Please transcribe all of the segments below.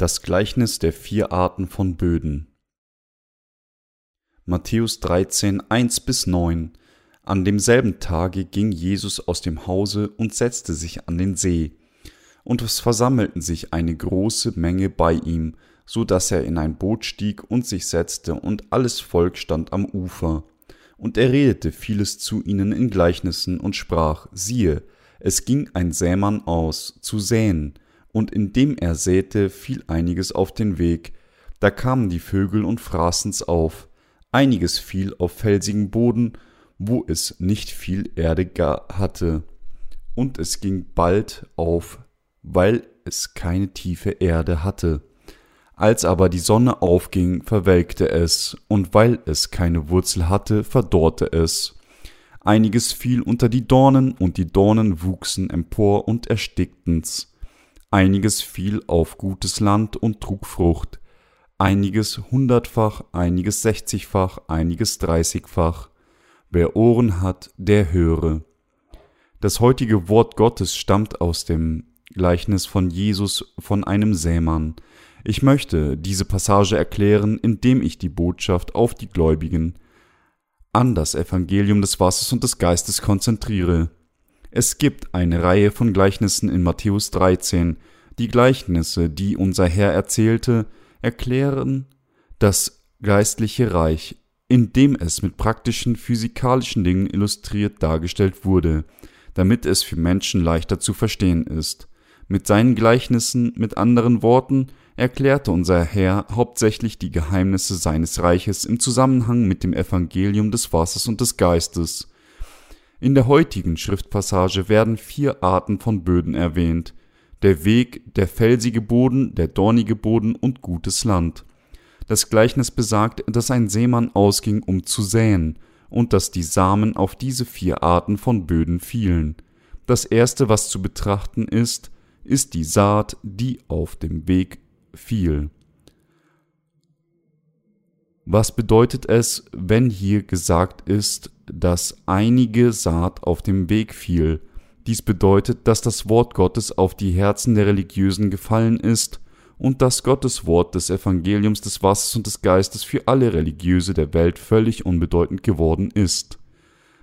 Das Gleichnis der vier Arten von Böden. Matthäus 13, 1 bis 9. An demselben Tage ging Jesus aus dem Hause und setzte sich an den See. Und es versammelten sich eine große Menge bei ihm, so dass er in ein Boot stieg und sich setzte, und alles Volk stand am Ufer. Und er redete vieles zu ihnen in Gleichnissen und sprach, siehe, es ging ein Sämann aus, zu säen, und indem er säte, fiel einiges auf den Weg. Da kamen die Vögel und fraßen's auf. Einiges fiel auf felsigen Boden, wo es nicht viel Erde hatte. Und es ging bald auf, weil es keine tiefe Erde hatte. Als aber die Sonne aufging, verwelkte es, und weil es keine Wurzel hatte, verdorrte es. Einiges fiel unter die Dornen, und die Dornen wuchsen empor und erstickten's einiges fiel auf gutes Land und trug Frucht, einiges hundertfach, einiges sechzigfach, einiges dreißigfach. Wer Ohren hat, der höre. Das heutige Wort Gottes stammt aus dem Gleichnis von Jesus von einem Sämann. Ich möchte diese Passage erklären, indem ich die Botschaft auf die Gläubigen an das Evangelium des Wassers und des Geistes konzentriere. Es gibt eine Reihe von Gleichnissen in Matthäus 13. Die Gleichnisse, die unser Herr erzählte, erklären das geistliche Reich, indem es mit praktischen physikalischen Dingen illustriert dargestellt wurde, damit es für Menschen leichter zu verstehen ist. Mit seinen Gleichnissen, mit anderen Worten, erklärte unser Herr hauptsächlich die Geheimnisse seines Reiches im Zusammenhang mit dem Evangelium des Wassers und des Geistes. In der heutigen Schriftpassage werden vier Arten von Böden erwähnt. Der Weg, der felsige Boden, der dornige Boden und gutes Land. Das Gleichnis besagt, dass ein Seemann ausging, um zu säen, und dass die Samen auf diese vier Arten von Böden fielen. Das erste, was zu betrachten ist, ist die Saat, die auf dem Weg fiel. Was bedeutet es, wenn hier gesagt ist, dass einige Saat auf dem Weg fiel. Dies bedeutet, dass das Wort Gottes auf die Herzen der Religiösen gefallen ist und dass Gottes Wort des Evangeliums des Wassers und des Geistes für alle Religiöse der Welt völlig unbedeutend geworden ist.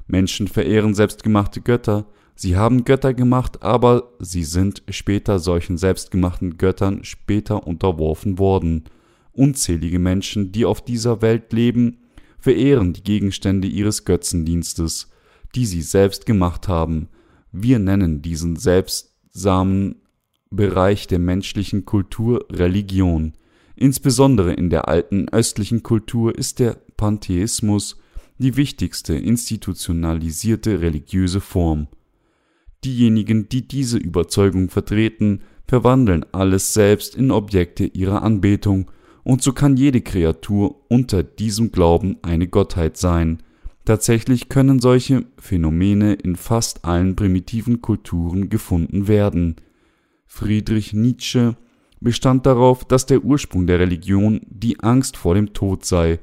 Menschen verehren selbstgemachte Götter, sie haben Götter gemacht, aber sie sind später solchen selbstgemachten Göttern später unterworfen worden. Unzählige Menschen, die auf dieser Welt leben, verehren die Gegenstände ihres Götzendienstes, die sie selbst gemacht haben. Wir nennen diesen selbstsamen Bereich der menschlichen Kultur Religion. Insbesondere in der alten östlichen Kultur ist der Pantheismus die wichtigste institutionalisierte religiöse Form. Diejenigen, die diese Überzeugung vertreten, verwandeln alles selbst in Objekte ihrer Anbetung und so kann jede Kreatur unter diesem Glauben eine Gottheit sein. Tatsächlich können solche Phänomene in fast allen primitiven Kulturen gefunden werden. Friedrich Nietzsche bestand darauf, dass der Ursprung der Religion die Angst vor dem Tod sei,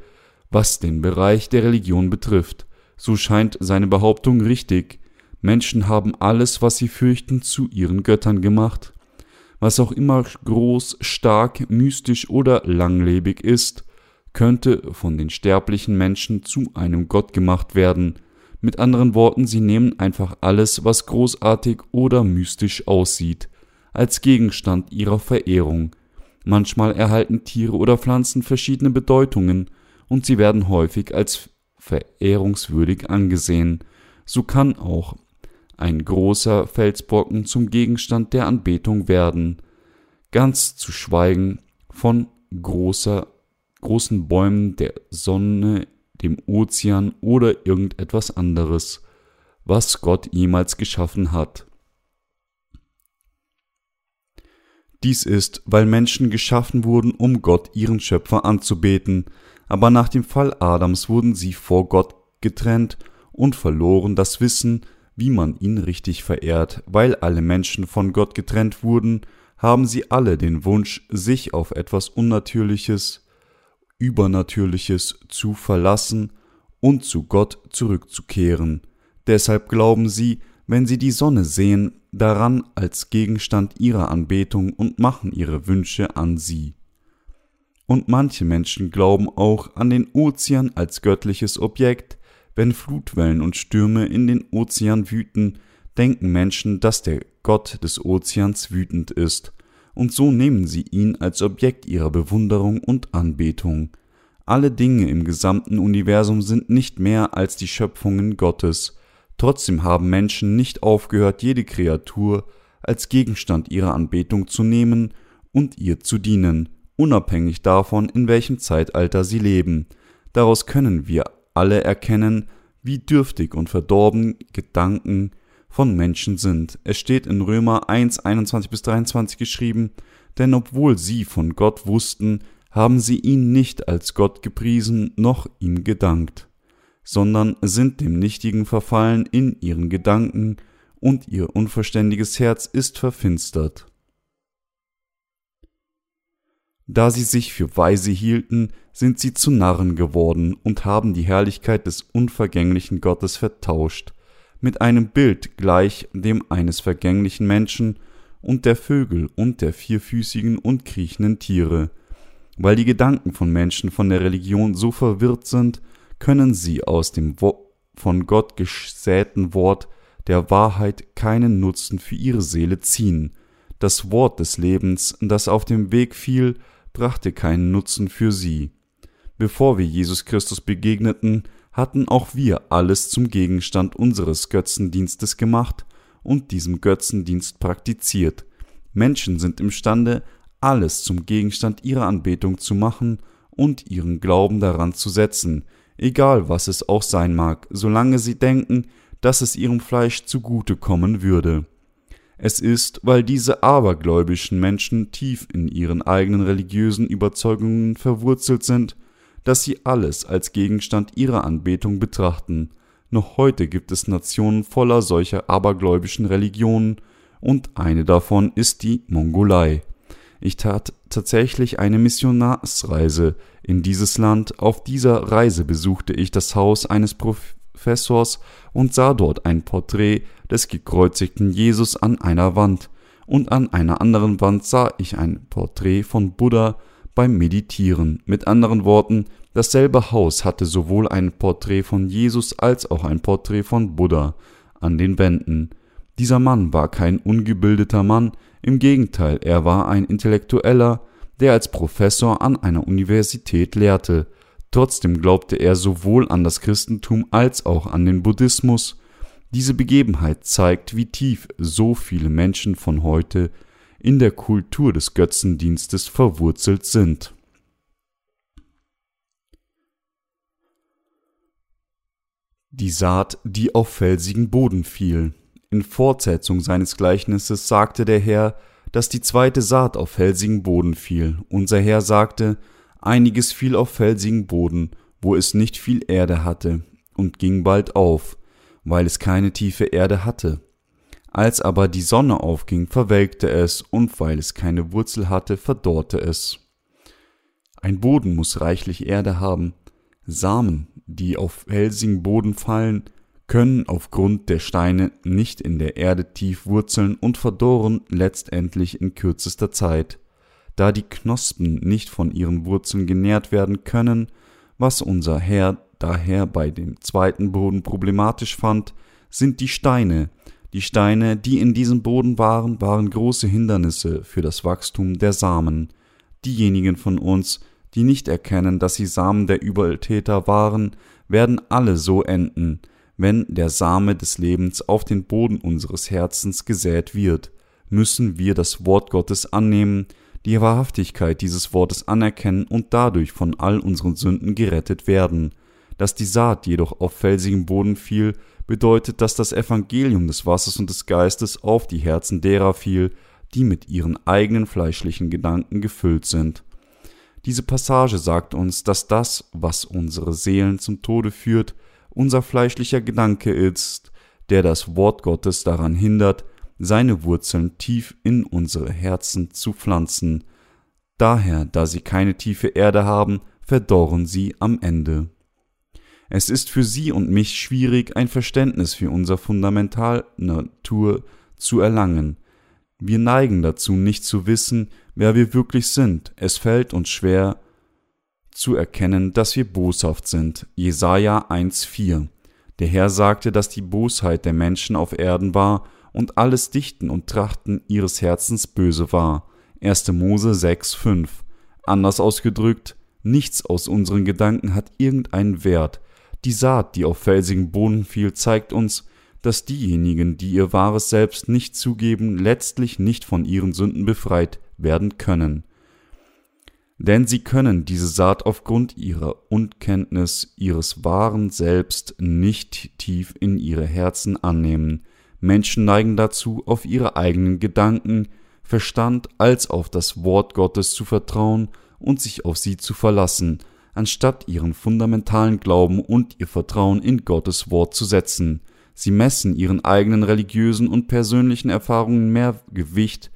was den Bereich der Religion betrifft. So scheint seine Behauptung richtig. Menschen haben alles, was sie fürchten, zu ihren Göttern gemacht was auch immer groß, stark, mystisch oder langlebig ist, könnte von den sterblichen Menschen zu einem Gott gemacht werden. Mit anderen Worten, sie nehmen einfach alles, was großartig oder mystisch aussieht, als Gegenstand ihrer Verehrung. Manchmal erhalten Tiere oder Pflanzen verschiedene Bedeutungen und sie werden häufig als verehrungswürdig angesehen. So kann auch ein großer Felsbrocken zum Gegenstand der Anbetung werden, ganz zu schweigen von großer, großen Bäumen, der Sonne, dem Ozean oder irgendetwas anderes, was Gott jemals geschaffen hat. Dies ist, weil Menschen geschaffen wurden, um Gott, ihren Schöpfer, anzubeten, aber nach dem Fall Adams wurden sie vor Gott getrennt und verloren das Wissen, wie man ihn richtig verehrt, weil alle Menschen von Gott getrennt wurden, haben sie alle den Wunsch, sich auf etwas Unnatürliches, Übernatürliches zu verlassen und zu Gott zurückzukehren. Deshalb glauben sie, wenn sie die Sonne sehen, daran als Gegenstand ihrer Anbetung und machen ihre Wünsche an sie. Und manche Menschen glauben auch an den Ozean als göttliches Objekt, wenn Flutwellen und Stürme in den Ozean wüten, denken Menschen, dass der Gott des Ozeans wütend ist, und so nehmen sie ihn als Objekt ihrer Bewunderung und Anbetung. Alle Dinge im gesamten Universum sind nicht mehr als die Schöpfungen Gottes, trotzdem haben Menschen nicht aufgehört, jede Kreatur als Gegenstand ihrer Anbetung zu nehmen und ihr zu dienen, unabhängig davon, in welchem Zeitalter sie leben. Daraus können wir alle erkennen, wie dürftig und verdorben Gedanken von Menschen sind. Es steht in Römer 1, 21 bis 23 geschrieben, denn obwohl sie von Gott wussten, haben sie ihn nicht als Gott gepriesen noch ihm gedankt, sondern sind dem Nichtigen verfallen in ihren Gedanken, und ihr unverständiges Herz ist verfinstert. Da sie sich für weise hielten, sind sie zu Narren geworden und haben die Herrlichkeit des unvergänglichen Gottes vertauscht, mit einem Bild gleich dem eines vergänglichen Menschen und der Vögel und der vierfüßigen und kriechenden Tiere, weil die Gedanken von Menschen von der Religion so verwirrt sind, können sie aus dem Wo von Gott gesäten Wort der Wahrheit keinen Nutzen für ihre Seele ziehen. Das Wort des Lebens, das auf dem Weg fiel, brachte keinen Nutzen für sie. Bevor wir Jesus Christus begegneten, hatten auch wir alles zum Gegenstand unseres Götzendienstes gemacht und diesem Götzendienst praktiziert. Menschen sind imstande, alles zum Gegenstand ihrer Anbetung zu machen und ihren Glauben daran zu setzen, egal was es auch sein mag, solange sie denken, dass es ihrem Fleisch zugute kommen würde. Es ist, weil diese abergläubischen Menschen tief in ihren eigenen religiösen Überzeugungen verwurzelt sind, dass sie alles als Gegenstand ihrer Anbetung betrachten. Noch heute gibt es Nationen voller solcher abergläubischen Religionen, und eine davon ist die Mongolei. Ich tat tatsächlich eine Missionarsreise in dieses Land. Auf dieser Reise besuchte ich das Haus eines Professors und sah dort ein Porträt des gekreuzigten Jesus an einer Wand, und an einer anderen Wand sah ich ein Porträt von Buddha beim Meditieren. Mit anderen Worten, dasselbe Haus hatte sowohl ein Porträt von Jesus als auch ein Porträt von Buddha an den Wänden. Dieser Mann war kein ungebildeter Mann, im Gegenteil, er war ein Intellektueller, der als Professor an einer Universität lehrte. Trotzdem glaubte er sowohl an das Christentum als auch an den Buddhismus. Diese Begebenheit zeigt, wie tief so viele Menschen von heute in der Kultur des Götzendienstes verwurzelt sind. Die Saat, die auf felsigen Boden fiel. In Fortsetzung seines Gleichnisses sagte der Herr, dass die zweite Saat auf felsigen Boden fiel. Unser Herr sagte, einiges fiel auf felsigen Boden, wo es nicht viel Erde hatte, und ging bald auf, weil es keine tiefe Erde hatte. Als aber die Sonne aufging, verwelkte es, und weil es keine Wurzel hatte, verdorrte es. Ein Boden muss reichlich Erde haben. Samen, die auf felsigen Boden fallen, können aufgrund der Steine nicht in der Erde tief wurzeln und verdorren letztendlich in kürzester Zeit, da die Knospen nicht von ihren Wurzeln genährt werden können, was unser Herr daher bei dem zweiten Boden problematisch fand, sind die Steine. Die Steine, die in diesem Boden waren, waren große Hindernisse für das Wachstum der Samen. Diejenigen von uns, die nicht erkennen, dass sie Samen der Übeltäter waren, werden alle so enden, wenn der Same des Lebens auf den Boden unseres Herzens gesät wird, müssen wir das Wort Gottes annehmen, die Wahrhaftigkeit dieses Wortes anerkennen und dadurch von all unseren Sünden gerettet werden. Dass die Saat jedoch auf felsigem Boden fiel, bedeutet, dass das Evangelium des Wassers und des Geistes auf die Herzen derer fiel, die mit ihren eigenen fleischlichen Gedanken gefüllt sind. Diese Passage sagt uns, dass das, was unsere Seelen zum Tode führt, unser fleischlicher Gedanke ist, der das Wort Gottes daran hindert, seine Wurzeln tief in unsere Herzen zu pflanzen. Daher, da sie keine tiefe Erde haben, verdorren sie am Ende. Es ist für Sie und mich schwierig, ein Verständnis für unser Fundamentalnatur zu erlangen. Wir neigen dazu, nicht zu wissen, wer wir wirklich sind. Es fällt uns schwer zu erkennen, dass wir boshaft sind. Jesaja 1,4 Der Herr sagte, dass die Bosheit der Menschen auf Erden war und alles Dichten und Trachten ihres Herzens böse war. 1. Mose 6,5 Anders ausgedrückt, nichts aus unseren Gedanken hat irgendeinen Wert. Die Saat, die auf felsigen Boden fiel, zeigt uns, dass diejenigen, die ihr wahres Selbst nicht zugeben, letztlich nicht von ihren Sünden befreit werden können. Denn sie können diese Saat aufgrund ihrer Unkenntnis ihres wahren Selbst nicht tief in ihre Herzen annehmen. Menschen neigen dazu, auf ihre eigenen Gedanken, Verstand als auf das Wort Gottes zu vertrauen und sich auf sie zu verlassen, anstatt ihren fundamentalen Glauben und ihr Vertrauen in Gottes Wort zu setzen. Sie messen ihren eigenen religiösen und persönlichen Erfahrungen mehr Gewicht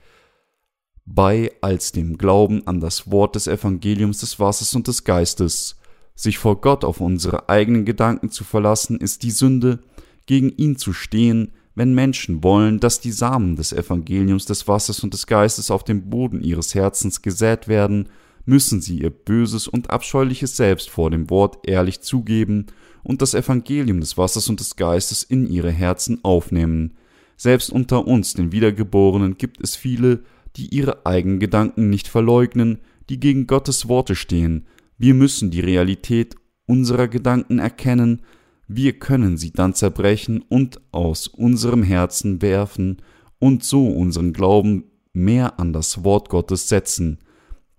bei als dem Glauben an das Wort des Evangeliums des Wassers und des Geistes. Sich vor Gott auf unsere eigenen Gedanken zu verlassen, ist die Sünde, gegen ihn zu stehen, wenn Menschen wollen, dass die Samen des Evangeliums des Wassers und des Geistes auf dem Boden ihres Herzens gesät werden, müssen sie ihr böses und abscheuliches Selbst vor dem Wort ehrlich zugeben und das Evangelium des Wassers und des Geistes in ihre Herzen aufnehmen. Selbst unter uns, den Wiedergeborenen, gibt es viele, die ihre eigenen Gedanken nicht verleugnen, die gegen Gottes Worte stehen. Wir müssen die Realität unserer Gedanken erkennen, wir können sie dann zerbrechen und aus unserem Herzen werfen und so unseren Glauben mehr an das Wort Gottes setzen.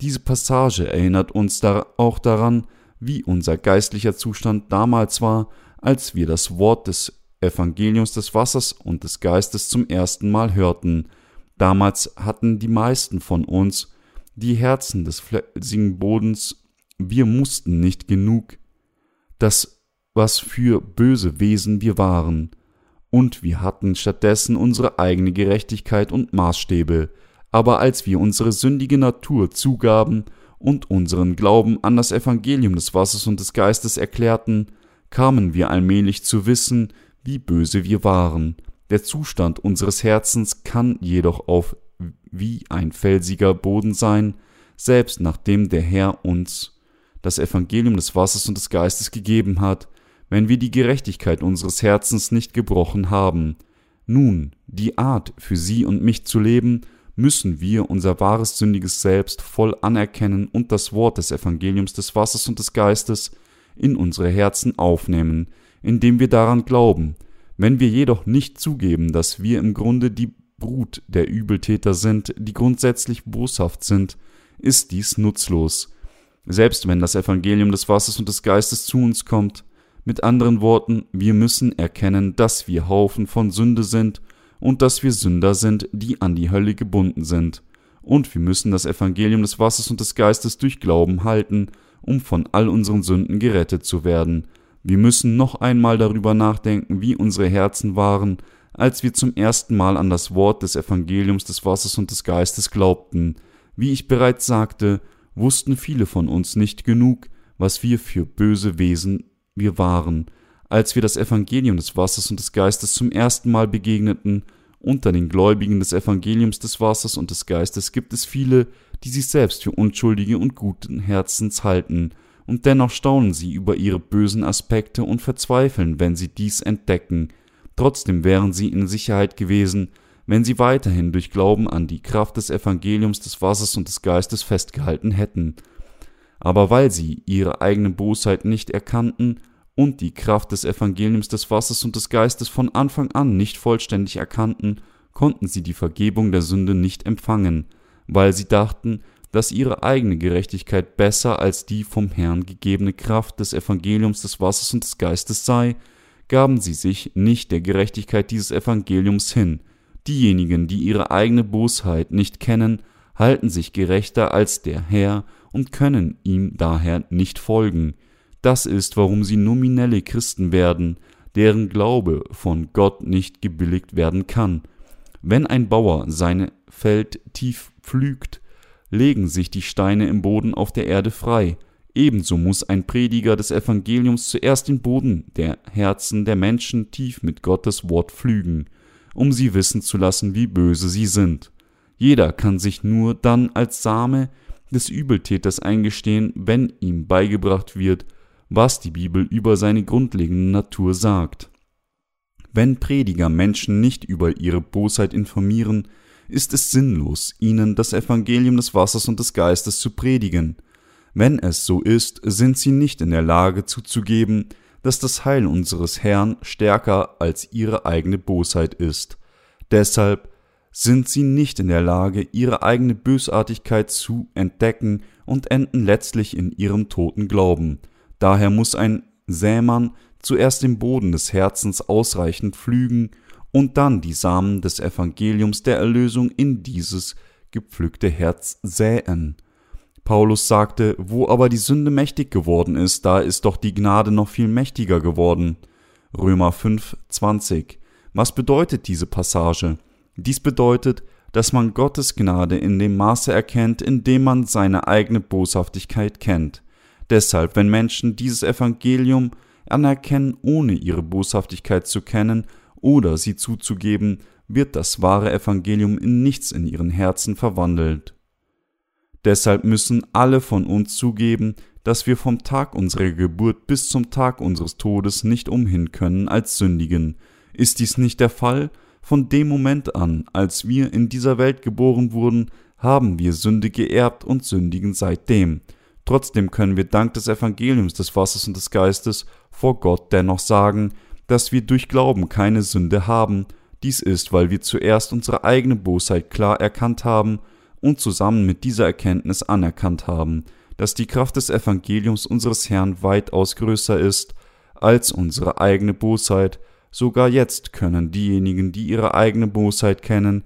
Diese Passage erinnert uns auch daran, wie unser geistlicher Zustand damals war, als wir das Wort des Evangeliums des Wassers und des Geistes zum ersten Mal hörten. Damals hatten die meisten von uns die Herzen des felsigen Bodens, wir mussten nicht genug, das was für böse Wesen wir waren, und wir hatten stattdessen unsere eigene Gerechtigkeit und Maßstäbe, aber als wir unsere sündige Natur zugaben und unseren Glauben an das Evangelium des Wassers und des Geistes erklärten, kamen wir allmählich zu wissen, wie böse wir waren. Der Zustand unseres Herzens kann jedoch auf wie ein felsiger Boden sein, selbst nachdem der Herr uns das Evangelium des Wassers und des Geistes gegeben hat, wenn wir die Gerechtigkeit unseres Herzens nicht gebrochen haben. Nun, die Art, für sie und mich zu leben, müssen wir unser wahres sündiges Selbst voll anerkennen und das Wort des Evangeliums des Wassers und des Geistes in unsere Herzen aufnehmen, indem wir daran glauben. Wenn wir jedoch nicht zugeben, dass wir im Grunde die Brut der Übeltäter sind, die grundsätzlich boshaft sind, ist dies nutzlos. Selbst wenn das Evangelium des Wassers und des Geistes zu uns kommt, mit anderen Worten, wir müssen erkennen, dass wir Haufen von Sünde sind und dass wir Sünder sind, die an die Hölle gebunden sind. Und wir müssen das Evangelium des Wassers und des Geistes durch Glauben halten, um von all unseren Sünden gerettet zu werden. Wir müssen noch einmal darüber nachdenken, wie unsere Herzen waren, als wir zum ersten Mal an das Wort des Evangeliums des Wassers und des Geistes glaubten. Wie ich bereits sagte, wussten viele von uns nicht genug, was wir für böse Wesen wir waren, als wir das Evangelium des Wassers und des Geistes zum ersten Mal begegneten, unter den Gläubigen des Evangeliums des Wassers und des Geistes gibt es viele, die sich selbst für unschuldige und guten Herzens halten, und dennoch staunen sie über ihre bösen Aspekte und verzweifeln, wenn sie dies entdecken. Trotzdem wären sie in Sicherheit gewesen, wenn sie weiterhin durch Glauben an die Kraft des Evangeliums des Wassers und des Geistes festgehalten hätten. Aber weil sie ihre eigene Bosheit nicht erkannten, und die Kraft des Evangeliums des Wassers und des Geistes von Anfang an nicht vollständig erkannten, konnten sie die Vergebung der Sünde nicht empfangen, weil sie dachten, dass ihre eigene Gerechtigkeit besser als die vom Herrn gegebene Kraft des Evangeliums des Wassers und des Geistes sei, gaben sie sich nicht der Gerechtigkeit dieses Evangeliums hin. Diejenigen, die ihre eigene Bosheit nicht kennen, halten sich gerechter als der Herr und können ihm daher nicht folgen. Das ist, warum sie nominelle Christen werden, deren Glaube von Gott nicht gebilligt werden kann. Wenn ein Bauer sein Feld tief pflügt, legen sich die Steine im Boden auf der Erde frei. Ebenso muss ein Prediger des Evangeliums zuerst den Boden der Herzen der Menschen tief mit Gottes Wort pflügen. um sie wissen zu lassen, wie böse sie sind. Jeder kann sich nur dann als Same des Übeltäters eingestehen, wenn ihm beigebracht wird, was die Bibel über seine grundlegende Natur sagt. Wenn Prediger Menschen nicht über ihre Bosheit informieren, ist es sinnlos, ihnen das Evangelium des Wassers und des Geistes zu predigen. Wenn es so ist, sind sie nicht in der Lage zuzugeben, dass das Heil unseres Herrn stärker als ihre eigene Bosheit ist. Deshalb sind sie nicht in der Lage, ihre eigene Bösartigkeit zu entdecken und enden letztlich in ihrem toten Glauben. Daher muss ein Sämann zuerst den Boden des Herzens ausreichend pflügen und dann die Samen des Evangeliums der Erlösung in dieses gepflückte Herz säen. Paulus sagte, wo aber die Sünde mächtig geworden ist, da ist doch die Gnade noch viel mächtiger geworden. Römer 5, 20. Was bedeutet diese Passage? Dies bedeutet, dass man Gottes Gnade in dem Maße erkennt, in dem man seine eigene Boshaftigkeit kennt. Deshalb, wenn Menschen dieses Evangelium anerkennen, ohne ihre Boshaftigkeit zu kennen oder sie zuzugeben, wird das wahre Evangelium in nichts in ihren Herzen verwandelt. Deshalb müssen alle von uns zugeben, dass wir vom Tag unserer Geburt bis zum Tag unseres Todes nicht umhin können als sündigen. Ist dies nicht der Fall, von dem Moment an, als wir in dieser Welt geboren wurden, haben wir Sünde geerbt und sündigen seitdem. Trotzdem können wir dank des Evangeliums des Wassers und des Geistes vor Gott dennoch sagen, dass wir durch Glauben keine Sünde haben. Dies ist, weil wir zuerst unsere eigene Bosheit klar erkannt haben und zusammen mit dieser Erkenntnis anerkannt haben, dass die Kraft des Evangeliums unseres Herrn weitaus größer ist als unsere eigene Bosheit, sogar jetzt können diejenigen, die ihre eigene Bosheit kennen,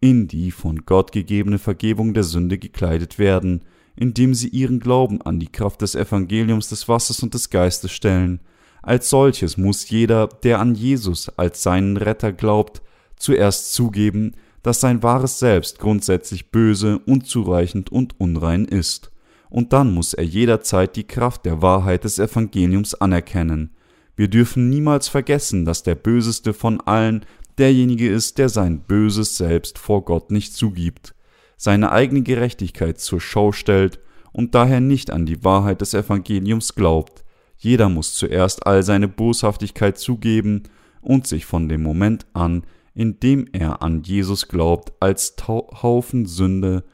in die von Gott gegebene Vergebung der Sünde gekleidet werden, indem sie ihren Glauben an die Kraft des Evangeliums des Wassers und des Geistes stellen. Als solches muss jeder, der an Jesus als seinen Retter glaubt, zuerst zugeben, dass sein wahres Selbst grundsätzlich böse, unzureichend und unrein ist. Und dann muss er jederzeit die Kraft der Wahrheit des Evangeliums anerkennen. Wir dürfen niemals vergessen, dass der Böseste von allen derjenige ist, der sein böses Selbst vor Gott nicht zugibt, seine eigene Gerechtigkeit zur Schau stellt und daher nicht an die Wahrheit des Evangeliums glaubt. Jeder muss zuerst all seine Boshaftigkeit zugeben und sich von dem Moment an, in dem er an Jesus glaubt, als Haufen Sünde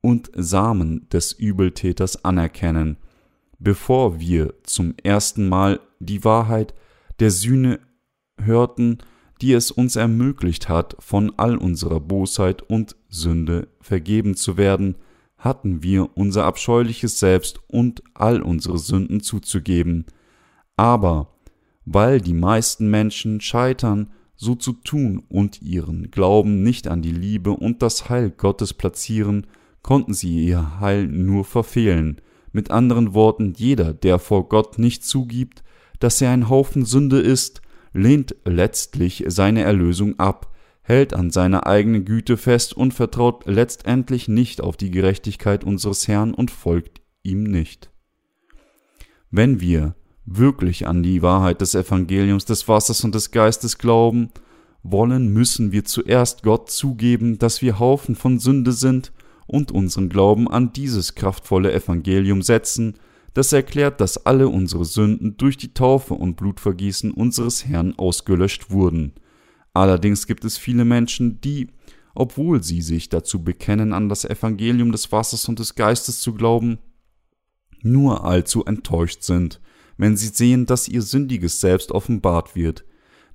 und Samen des Übeltäters anerkennen bevor wir zum ersten Mal die Wahrheit der Sühne hörten, die es uns ermöglicht hat, von all unserer Bosheit und Sünde vergeben zu werden, hatten wir unser abscheuliches Selbst und all unsere Sünden zuzugeben. Aber weil die meisten Menschen scheitern, so zu tun und ihren Glauben nicht an die Liebe und das Heil Gottes platzieren, konnten sie ihr Heil nur verfehlen, mit anderen Worten, jeder, der vor Gott nicht zugibt, dass er ein Haufen Sünde ist, lehnt letztlich seine Erlösung ab, hält an seiner eigenen Güte fest und vertraut letztendlich nicht auf die Gerechtigkeit unseres Herrn und folgt ihm nicht. Wenn wir wirklich an die Wahrheit des Evangeliums des Wassers und des Geistes glauben wollen, müssen wir zuerst Gott zugeben, dass wir Haufen von Sünde sind und unseren Glauben an dieses kraftvolle Evangelium setzen, das erklärt, dass alle unsere Sünden durch die Taufe und Blutvergießen unseres Herrn ausgelöscht wurden. Allerdings gibt es viele Menschen, die, obwohl sie sich dazu bekennen, an das Evangelium des Wassers und des Geistes zu glauben, nur allzu enttäuscht sind, wenn sie sehen, dass ihr sündiges Selbst offenbart wird,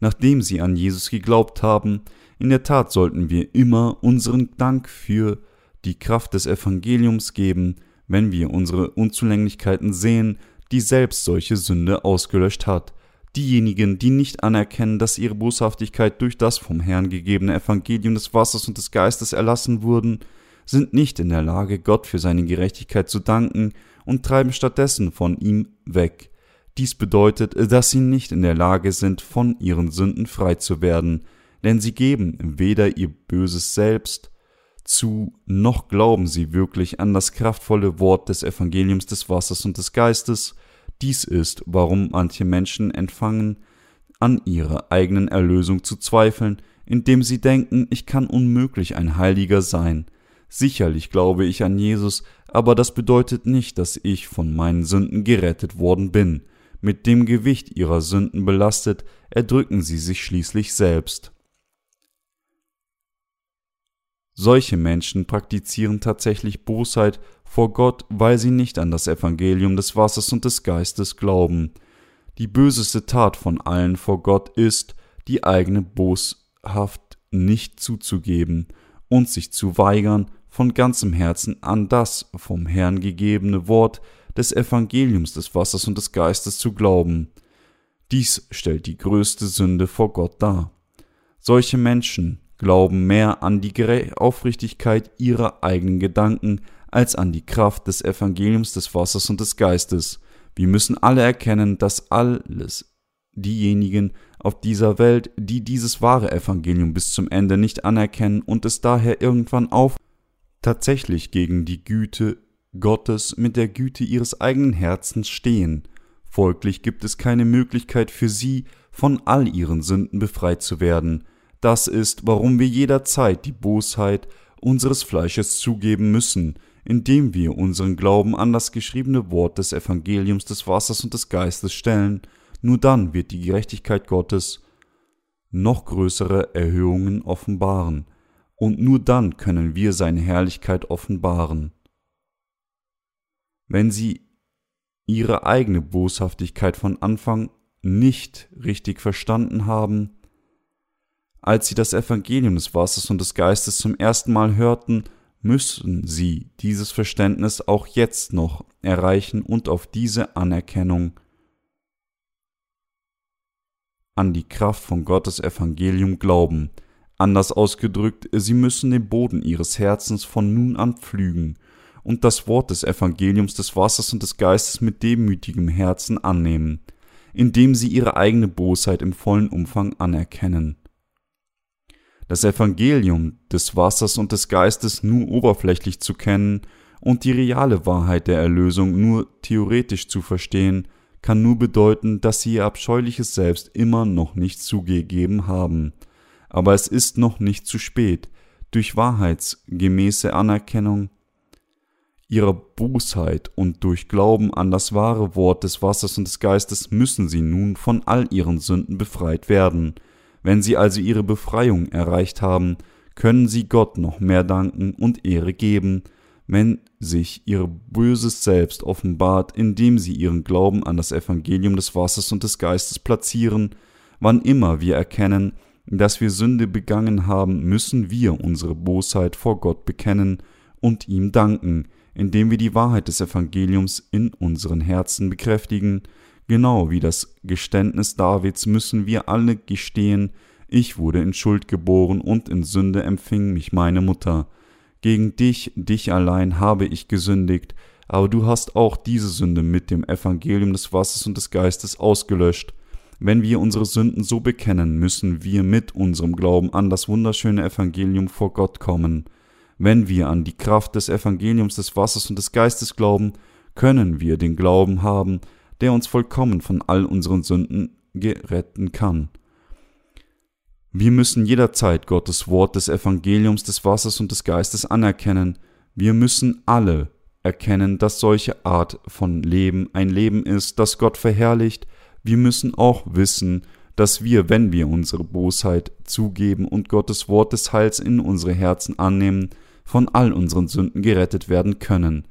nachdem sie an Jesus geglaubt haben. In der Tat sollten wir immer unseren Dank für die Kraft des Evangeliums geben, wenn wir unsere Unzulänglichkeiten sehen, die selbst solche Sünde ausgelöscht hat. Diejenigen, die nicht anerkennen, dass ihre Boshaftigkeit durch das vom Herrn gegebene Evangelium des Wassers und des Geistes erlassen wurden, sind nicht in der Lage, Gott für seine Gerechtigkeit zu danken und treiben stattdessen von ihm weg. Dies bedeutet, dass sie nicht in der Lage sind, von ihren Sünden frei zu werden, denn sie geben weder ihr böses Selbst zu, noch glauben sie wirklich an das kraftvolle Wort des Evangeliums des Wassers und des Geistes. Dies ist, warum manche Menschen empfangen, an ihrer eigenen Erlösung zu zweifeln, indem sie denken, ich kann unmöglich ein Heiliger sein. Sicherlich glaube ich an Jesus, aber das bedeutet nicht, dass ich von meinen Sünden gerettet worden bin. Mit dem Gewicht ihrer Sünden belastet, erdrücken sie sich schließlich selbst. Solche Menschen praktizieren tatsächlich Bosheit vor Gott, weil sie nicht an das Evangelium des Wassers und des Geistes glauben. Die böseste Tat von allen vor Gott ist, die eigene Boshaft nicht zuzugeben und sich zu weigern, von ganzem Herzen an das vom Herrn gegebene Wort des Evangeliums des Wassers und des Geistes zu glauben. Dies stellt die größte Sünde vor Gott dar. Solche Menschen glauben mehr an die Aufrichtigkeit ihrer eigenen Gedanken als an die Kraft des Evangeliums des Wassers und des Geistes. Wir müssen alle erkennen, dass alles diejenigen auf dieser Welt, die dieses wahre Evangelium bis zum Ende nicht anerkennen und es daher irgendwann auf, tatsächlich gegen die Güte Gottes mit der Güte ihres eigenen Herzens stehen. Folglich gibt es keine Möglichkeit für sie, von all ihren Sünden befreit zu werden, das ist, warum wir jederzeit die Bosheit unseres Fleisches zugeben müssen, indem wir unseren Glauben an das geschriebene Wort des Evangeliums des Wassers und des Geistes stellen, nur dann wird die Gerechtigkeit Gottes noch größere Erhöhungen offenbaren, und nur dann können wir seine Herrlichkeit offenbaren. Wenn sie ihre eigene Boshaftigkeit von Anfang nicht richtig verstanden haben, als sie das Evangelium des Wassers und des Geistes zum ersten Mal hörten, müssen sie dieses Verständnis auch jetzt noch erreichen und auf diese Anerkennung an die Kraft von Gottes Evangelium glauben. Anders ausgedrückt, sie müssen den Boden ihres Herzens von nun an pflügen und das Wort des Evangeliums des Wassers und des Geistes mit demütigem Herzen annehmen, indem sie ihre eigene Bosheit im vollen Umfang anerkennen das Evangelium des Wassers und des Geistes nur oberflächlich zu kennen und die reale Wahrheit der Erlösung nur theoretisch zu verstehen, kann nur bedeuten, dass sie ihr abscheuliches Selbst immer noch nicht zugegeben haben. Aber es ist noch nicht zu spät. Durch wahrheitsgemäße Anerkennung ihrer Bußheit und durch Glauben an das wahre Wort des Wassers und des Geistes müssen sie nun von all ihren Sünden befreit werden. Wenn sie also ihre Befreiung erreicht haben, können sie Gott noch mehr danken und Ehre geben, wenn sich ihr böses Selbst offenbart, indem sie ihren Glauben an das Evangelium des Wassers und des Geistes platzieren, wann immer wir erkennen, dass wir Sünde begangen haben, müssen wir unsere Bosheit vor Gott bekennen und ihm danken, indem wir die Wahrheit des Evangeliums in unseren Herzen bekräftigen Genau wie das Geständnis Davids müssen wir alle gestehen, ich wurde in Schuld geboren und in Sünde empfing mich meine Mutter. Gegen dich, dich allein habe ich gesündigt, aber du hast auch diese Sünde mit dem Evangelium des Wassers und des Geistes ausgelöscht. Wenn wir unsere Sünden so bekennen, müssen wir mit unserem Glauben an das wunderschöne Evangelium vor Gott kommen. Wenn wir an die Kraft des Evangeliums des Wassers und des Geistes glauben, können wir den Glauben haben, der uns vollkommen von all unseren Sünden geretten kann. Wir müssen jederzeit Gottes Wort des Evangeliums des Wassers und des Geistes anerkennen. Wir müssen alle erkennen, dass solche Art von Leben ein Leben ist, das Gott verherrlicht. Wir müssen auch wissen, dass wir, wenn wir unsere Bosheit zugeben und Gottes Wort des Heils in unsere Herzen annehmen, von all unseren Sünden gerettet werden können.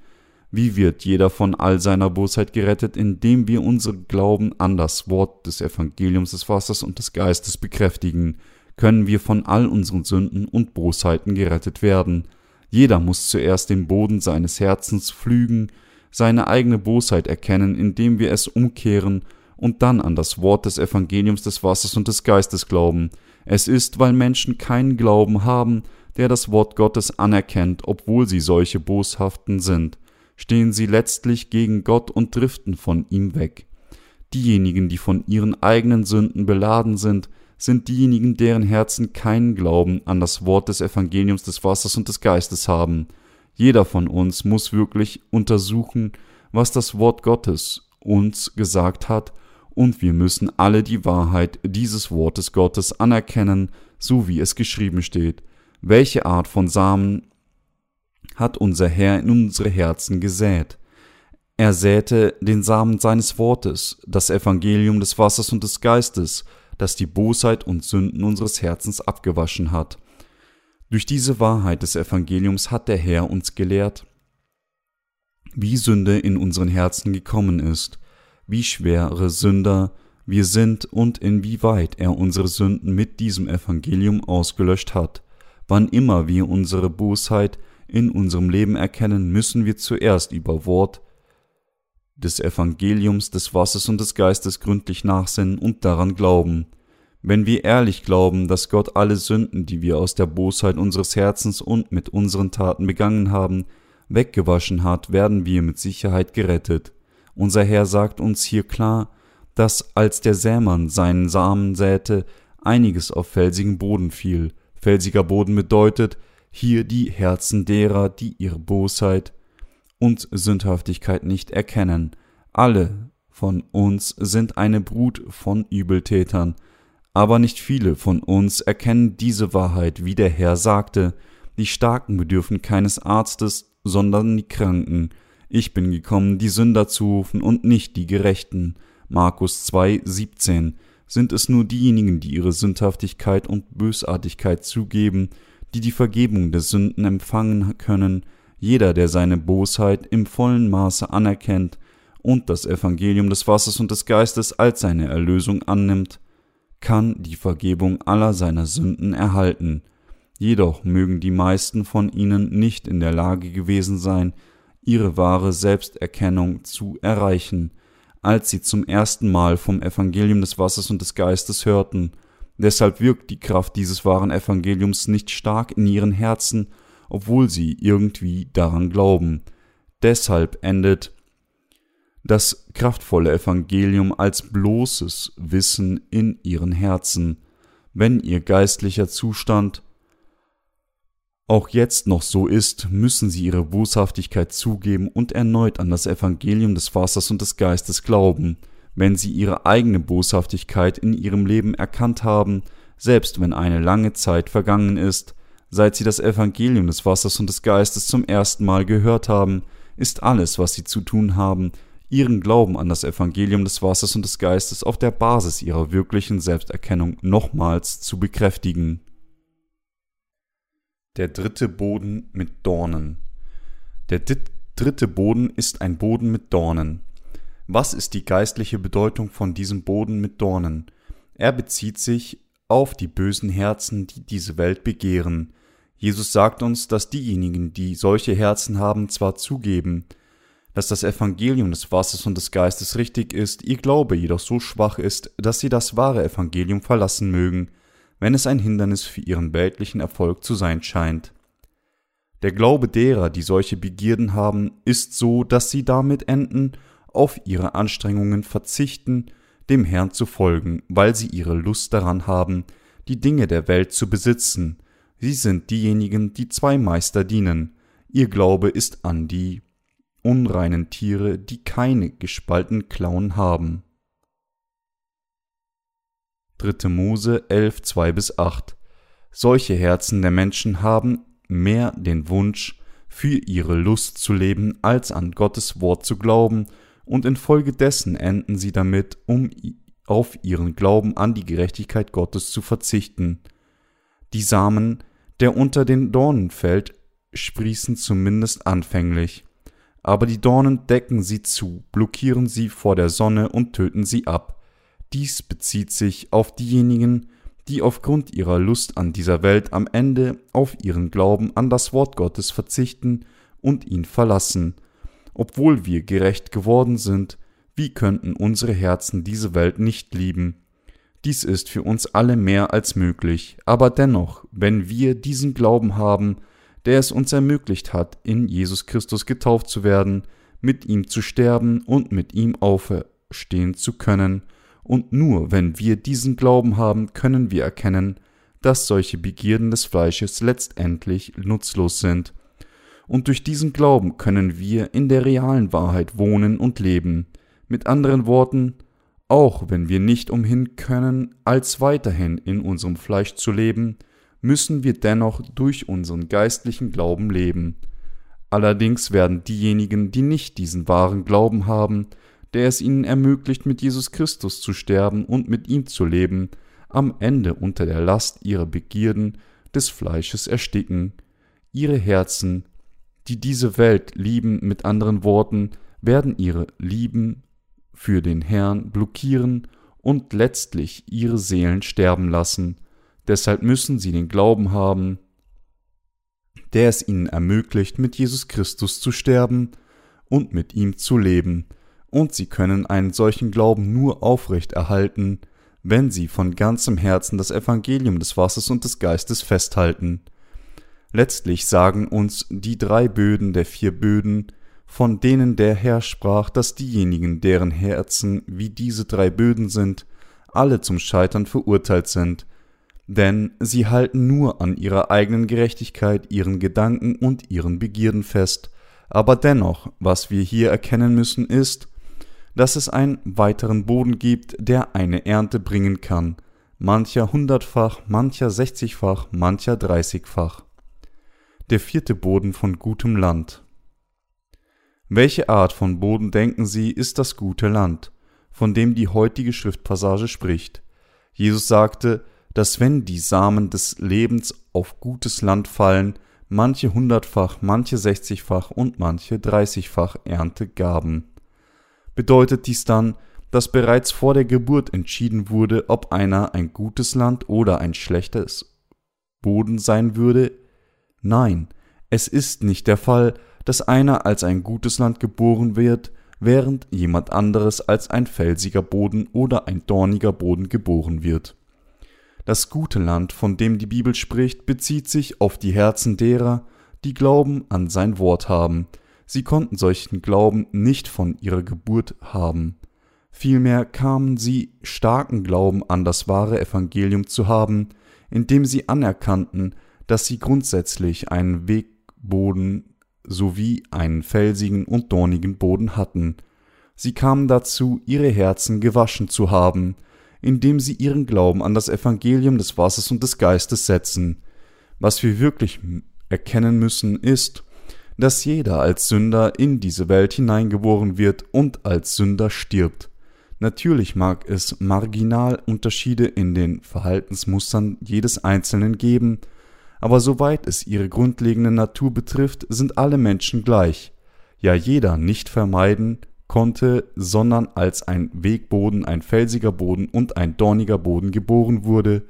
Wie wird jeder von all seiner Bosheit gerettet, indem wir unseren Glauben an das Wort des Evangeliums des Wassers und des Geistes bekräftigen, können wir von all unseren Sünden und Bosheiten gerettet werden. Jeder muss zuerst den Boden seines Herzens pflügen, seine eigene Bosheit erkennen, indem wir es umkehren und dann an das Wort des Evangeliums des Wassers und des Geistes glauben. Es ist, weil Menschen keinen Glauben haben, der das Wort Gottes anerkennt, obwohl sie solche Boshaften sind stehen sie letztlich gegen Gott und driften von ihm weg. Diejenigen, die von ihren eigenen Sünden beladen sind, sind diejenigen, deren Herzen keinen Glauben an das Wort des Evangeliums des Wassers und des Geistes haben. Jeder von uns muss wirklich untersuchen, was das Wort Gottes uns gesagt hat, und wir müssen alle die Wahrheit dieses Wortes Gottes anerkennen, so wie es geschrieben steht. Welche Art von Samen hat unser Herr in unsere Herzen gesät? Er säte den Samen seines Wortes, das Evangelium des Wassers und des Geistes, das die Bosheit und Sünden unseres Herzens abgewaschen hat. Durch diese Wahrheit des Evangeliums hat der Herr uns gelehrt, wie Sünde in unseren Herzen gekommen ist, wie schwere Sünder wir sind und inwieweit er unsere Sünden mit diesem Evangelium ausgelöscht hat. Wann immer wir unsere Bosheit in unserem Leben erkennen, müssen wir zuerst über Wort des Evangeliums des Wassers und des Geistes gründlich nachsinnen und daran glauben. Wenn wir ehrlich glauben, dass Gott alle Sünden, die wir aus der Bosheit unseres Herzens und mit unseren Taten begangen haben, weggewaschen hat, werden wir mit Sicherheit gerettet. Unser Herr sagt uns hier klar, dass als der Sämann seinen Samen säte, einiges auf felsigen Boden fiel. Felsiger Boden bedeutet hier die Herzen derer, die ihre Bosheit und Sündhaftigkeit nicht erkennen. Alle von uns sind eine Brut von Übeltätern, aber nicht viele von uns erkennen diese Wahrheit, wie der Herr sagte, die Starken bedürfen keines Arztes, sondern die Kranken. Ich bin gekommen, die Sünder zu rufen und nicht die Gerechten. Markus 2, 17. Sind es nur diejenigen, die ihre Sündhaftigkeit und Bösartigkeit zugeben, die die Vergebung der Sünden empfangen können, jeder, der seine Bosheit im vollen Maße anerkennt und das Evangelium des Wassers und des Geistes als seine Erlösung annimmt, kann die Vergebung aller seiner Sünden erhalten. Jedoch mögen die meisten von ihnen nicht in der Lage gewesen sein, ihre wahre Selbsterkennung zu erreichen, als sie zum ersten Mal vom Evangelium des Wassers und des Geistes hörten. Deshalb wirkt die Kraft dieses wahren Evangeliums nicht stark in ihren Herzen obwohl sie irgendwie daran glauben. Deshalb endet das kraftvolle Evangelium als bloßes Wissen in ihren Herzen, wenn ihr geistlicher Zustand auch jetzt noch so ist, müssen sie ihre Boshaftigkeit zugeben und erneut an das Evangelium des Wassers und des Geistes glauben, wenn sie ihre eigene Boshaftigkeit in ihrem Leben erkannt haben, selbst wenn eine lange Zeit vergangen ist, Seit sie das Evangelium des Wassers und des Geistes zum ersten Mal gehört haben, ist alles, was sie zu tun haben, ihren Glauben an das Evangelium des Wassers und des Geistes auf der Basis ihrer wirklichen Selbsterkennung nochmals zu bekräftigen. Der dritte Boden mit Dornen. Der dritte Boden ist ein Boden mit Dornen. Was ist die geistliche Bedeutung von diesem Boden mit Dornen? Er bezieht sich auf die bösen Herzen, die diese Welt begehren, Jesus sagt uns, dass diejenigen, die solche Herzen haben, zwar zugeben, dass das Evangelium des Wassers und des Geistes richtig ist, ihr Glaube jedoch so schwach ist, dass sie das wahre Evangelium verlassen mögen, wenn es ein Hindernis für ihren weltlichen Erfolg zu sein scheint. Der Glaube derer, die solche Begierden haben, ist so, dass sie damit enden, auf ihre Anstrengungen verzichten, dem Herrn zu folgen, weil sie ihre Lust daran haben, die Dinge der Welt zu besitzen, Sie sind diejenigen, die zwei Meister dienen. Ihr Glaube ist an die unreinen Tiere, die keine gespaltenen Klauen haben. 3. Mose 11, 2 bis 8 Solche Herzen der Menschen haben mehr den Wunsch, für ihre Lust zu leben, als an Gottes Wort zu glauben, und infolgedessen enden sie damit, um auf ihren Glauben an die Gerechtigkeit Gottes zu verzichten. Die Samen, der unter den Dornen fällt, sprießen zumindest anfänglich. Aber die Dornen decken sie zu, blockieren sie vor der Sonne und töten sie ab. Dies bezieht sich auf diejenigen, die aufgrund ihrer Lust an dieser Welt am Ende auf ihren Glauben an das Wort Gottes verzichten und ihn verlassen. Obwohl wir gerecht geworden sind, wie könnten unsere Herzen diese Welt nicht lieben? Dies ist für uns alle mehr als möglich, aber dennoch, wenn wir diesen Glauben haben, der es uns ermöglicht hat, in Jesus Christus getauft zu werden, mit ihm zu sterben und mit ihm auferstehen zu können, und nur wenn wir diesen Glauben haben, können wir erkennen, dass solche Begierden des Fleisches letztendlich nutzlos sind. Und durch diesen Glauben können wir in der realen Wahrheit wohnen und leben. Mit anderen Worten, Auch wenn wir nicht umhin können, als weiterhin in unserem Fleisch zu leben, müssen wir dennoch durch unseren geistlichen Glauben leben. Allerdings werden diejenigen, die nicht diesen wahren Glauben haben, der es ihnen ermöglicht, mit Jesus Christus zu sterben und mit ihm zu leben, am Ende unter der Last ihrer Begierden des Fleisches ersticken. Ihre Herzen, die diese Welt lieben, mit anderen Worten, werden ihre Lieben für den Herrn blockieren und letztlich ihre Seelen sterben lassen. Deshalb müssen sie den Glauben haben, der es ihnen ermöglicht, mit Jesus Christus zu sterben und mit ihm zu leben, und sie können einen solchen Glauben nur aufrechterhalten, wenn sie von ganzem Herzen das Evangelium des Wassers und des Geistes festhalten. Letztlich sagen uns die drei Böden der vier Böden, von denen der Herr sprach, dass diejenigen, deren Herzen wie diese drei Böden sind, alle zum Scheitern verurteilt sind, denn sie halten nur an ihrer eigenen Gerechtigkeit, ihren Gedanken und ihren Begierden fest. Aber dennoch, was wir hier erkennen müssen, ist, dass es einen weiteren Boden gibt, der eine Ernte bringen kann, mancher hundertfach, mancher sechzigfach, mancher dreißigfach. Der vierte Boden von gutem Land. Welche Art von Boden denken Sie, ist das gute Land, von dem die heutige Schriftpassage spricht? Jesus sagte, dass wenn die Samen des Lebens auf gutes Land fallen, manche hundertfach, manche sechzigfach und manche dreißigfach Ernte gaben. Bedeutet dies dann, dass bereits vor der Geburt entschieden wurde, ob einer ein gutes Land oder ein schlechtes Boden sein würde? Nein, es ist nicht der Fall, dass einer als ein gutes Land geboren wird, während jemand anderes als ein felsiger Boden oder ein dorniger Boden geboren wird. Das gute Land, von dem die Bibel spricht, bezieht sich auf die Herzen derer, die Glauben an sein Wort haben. Sie konnten solchen Glauben nicht von ihrer Geburt haben. Vielmehr kamen sie starken Glauben an das wahre Evangelium zu haben, indem sie anerkannten, dass sie grundsätzlich einen Wegboden sowie einen felsigen und dornigen Boden hatten. Sie kamen dazu, ihre Herzen gewaschen zu haben, indem sie ihren Glauben an das Evangelium des Wassers und des Geistes setzen. Was wir wirklich erkennen müssen, ist, dass jeder als Sünder in diese Welt hineingeboren wird und als Sünder stirbt. Natürlich mag es Marginalunterschiede in den Verhaltensmustern jedes Einzelnen geben, aber soweit es ihre grundlegende Natur betrifft, sind alle Menschen gleich, ja jeder nicht vermeiden konnte, sondern als ein Wegboden, ein felsiger Boden und ein dorniger Boden geboren wurde,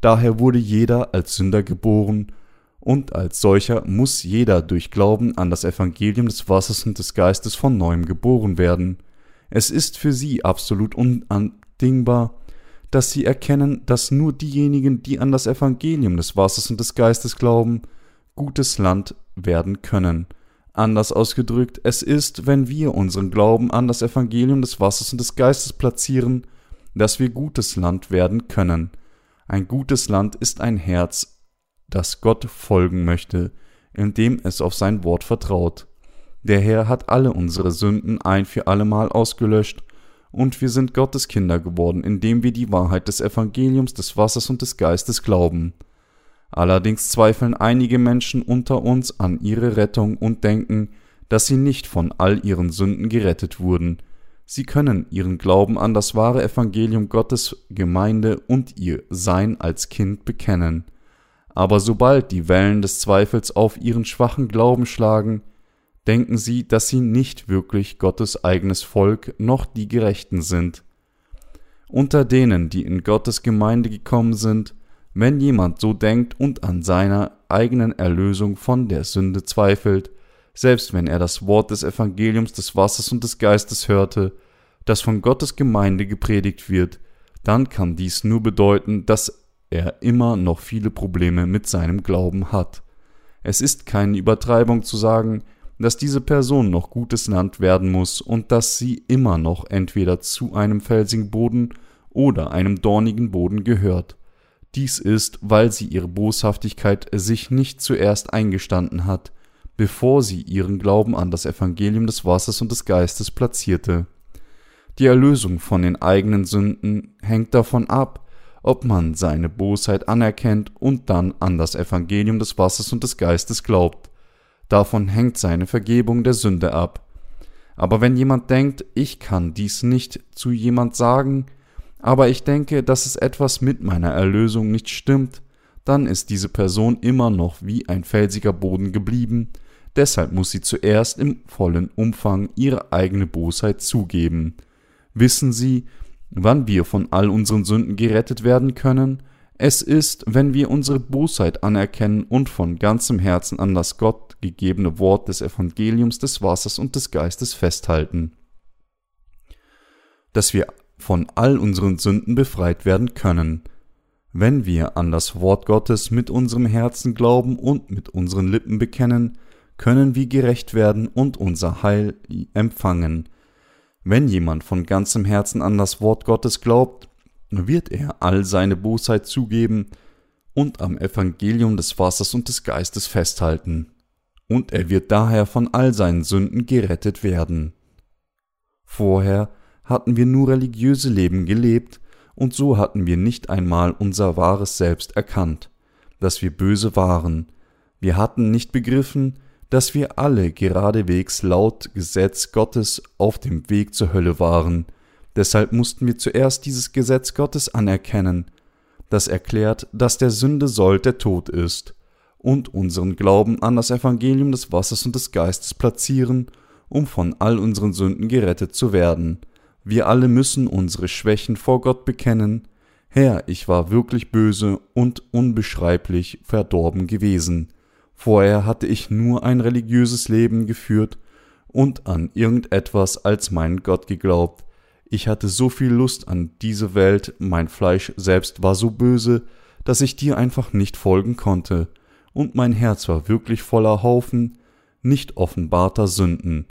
daher wurde jeder als Sünder geboren, und als solcher muss jeder durch Glauben an das Evangelium des Wassers und des Geistes von neuem geboren werden. Es ist für sie absolut unandingbar, dass sie erkennen, dass nur diejenigen, die an das Evangelium des Wassers und des Geistes glauben, gutes Land werden können. Anders ausgedrückt, es ist, wenn wir unseren Glauben an das Evangelium des Wassers und des Geistes platzieren, dass wir gutes Land werden können. Ein gutes Land ist ein Herz, das Gott folgen möchte, indem es auf sein Wort vertraut. Der Herr hat alle unsere Sünden ein für allemal ausgelöscht und wir sind Gottes Kinder geworden, indem wir die Wahrheit des Evangeliums des Wassers und des Geistes glauben. Allerdings zweifeln einige Menschen unter uns an ihre Rettung und denken, dass sie nicht von all ihren Sünden gerettet wurden. Sie können ihren Glauben an das wahre Evangelium Gottes Gemeinde und ihr Sein als Kind bekennen. Aber sobald die Wellen des Zweifels auf ihren schwachen Glauben schlagen, denken sie, dass sie nicht wirklich Gottes eigenes Volk noch die Gerechten sind. Unter denen, die in Gottes Gemeinde gekommen sind, wenn jemand so denkt und an seiner eigenen Erlösung von der Sünde zweifelt, selbst wenn er das Wort des Evangeliums des Wassers und des Geistes hörte, das von Gottes Gemeinde gepredigt wird, dann kann dies nur bedeuten, dass er immer noch viele Probleme mit seinem Glauben hat. Es ist keine Übertreibung zu sagen, dass diese Person noch gutes Land werden muss und dass sie immer noch entweder zu einem felsigen Boden oder einem dornigen Boden gehört. Dies ist, weil sie ihre Boshaftigkeit sich nicht zuerst eingestanden hat, bevor sie ihren Glauben an das Evangelium des Wassers und des Geistes platzierte. Die Erlösung von den eigenen Sünden hängt davon ab, ob man seine Bosheit anerkennt und dann an das Evangelium des Wassers und des Geistes glaubt. Davon hängt seine Vergebung der Sünde ab. Aber wenn jemand denkt, ich kann dies nicht zu jemand sagen, aber ich denke, dass es etwas mit meiner Erlösung nicht stimmt, dann ist diese Person immer noch wie ein felsiger Boden geblieben, deshalb muss sie zuerst im vollen Umfang ihre eigene Bosheit zugeben. Wissen Sie, wann wir von all unseren Sünden gerettet werden können? Es ist, wenn wir unsere Bosheit anerkennen und von ganzem Herzen an das Gott gegebene Wort des Evangeliums des Wassers und des Geistes festhalten. Dass wir von all unseren Sünden befreit werden können, wenn wir an das Wort Gottes mit unserem Herzen glauben und mit unseren Lippen bekennen, können wir gerecht werden und unser Heil empfangen. Wenn jemand von ganzem Herzen an das Wort Gottes glaubt, wird er all seine Bosheit zugeben und am Evangelium des Wassers und des Geistes festhalten, und er wird daher von all seinen Sünden gerettet werden. Vorher hatten wir nur religiöse Leben gelebt, und so hatten wir nicht einmal unser wahres Selbst erkannt, dass wir böse waren. Wir hatten nicht begriffen, dass wir alle geradewegs laut Gesetz Gottes auf dem Weg zur Hölle waren. Deshalb mussten wir zuerst dieses Gesetz Gottes anerkennen, das erklärt, dass der Sünde Sold der Tod ist, und unseren Glauben an das Evangelium des Wassers und des Geistes platzieren, um von all unseren Sünden gerettet zu werden. Wir alle müssen unsere Schwächen vor Gott bekennen. Herr, ich war wirklich böse und unbeschreiblich verdorben gewesen. Vorher hatte ich nur ein religiöses Leben geführt und an irgendetwas als meinen Gott geglaubt. Ich hatte so viel Lust an diese Welt, mein Fleisch selbst war so böse, dass ich dir einfach nicht folgen konnte, und mein Herz war wirklich voller Haufen nicht offenbarter Sünden.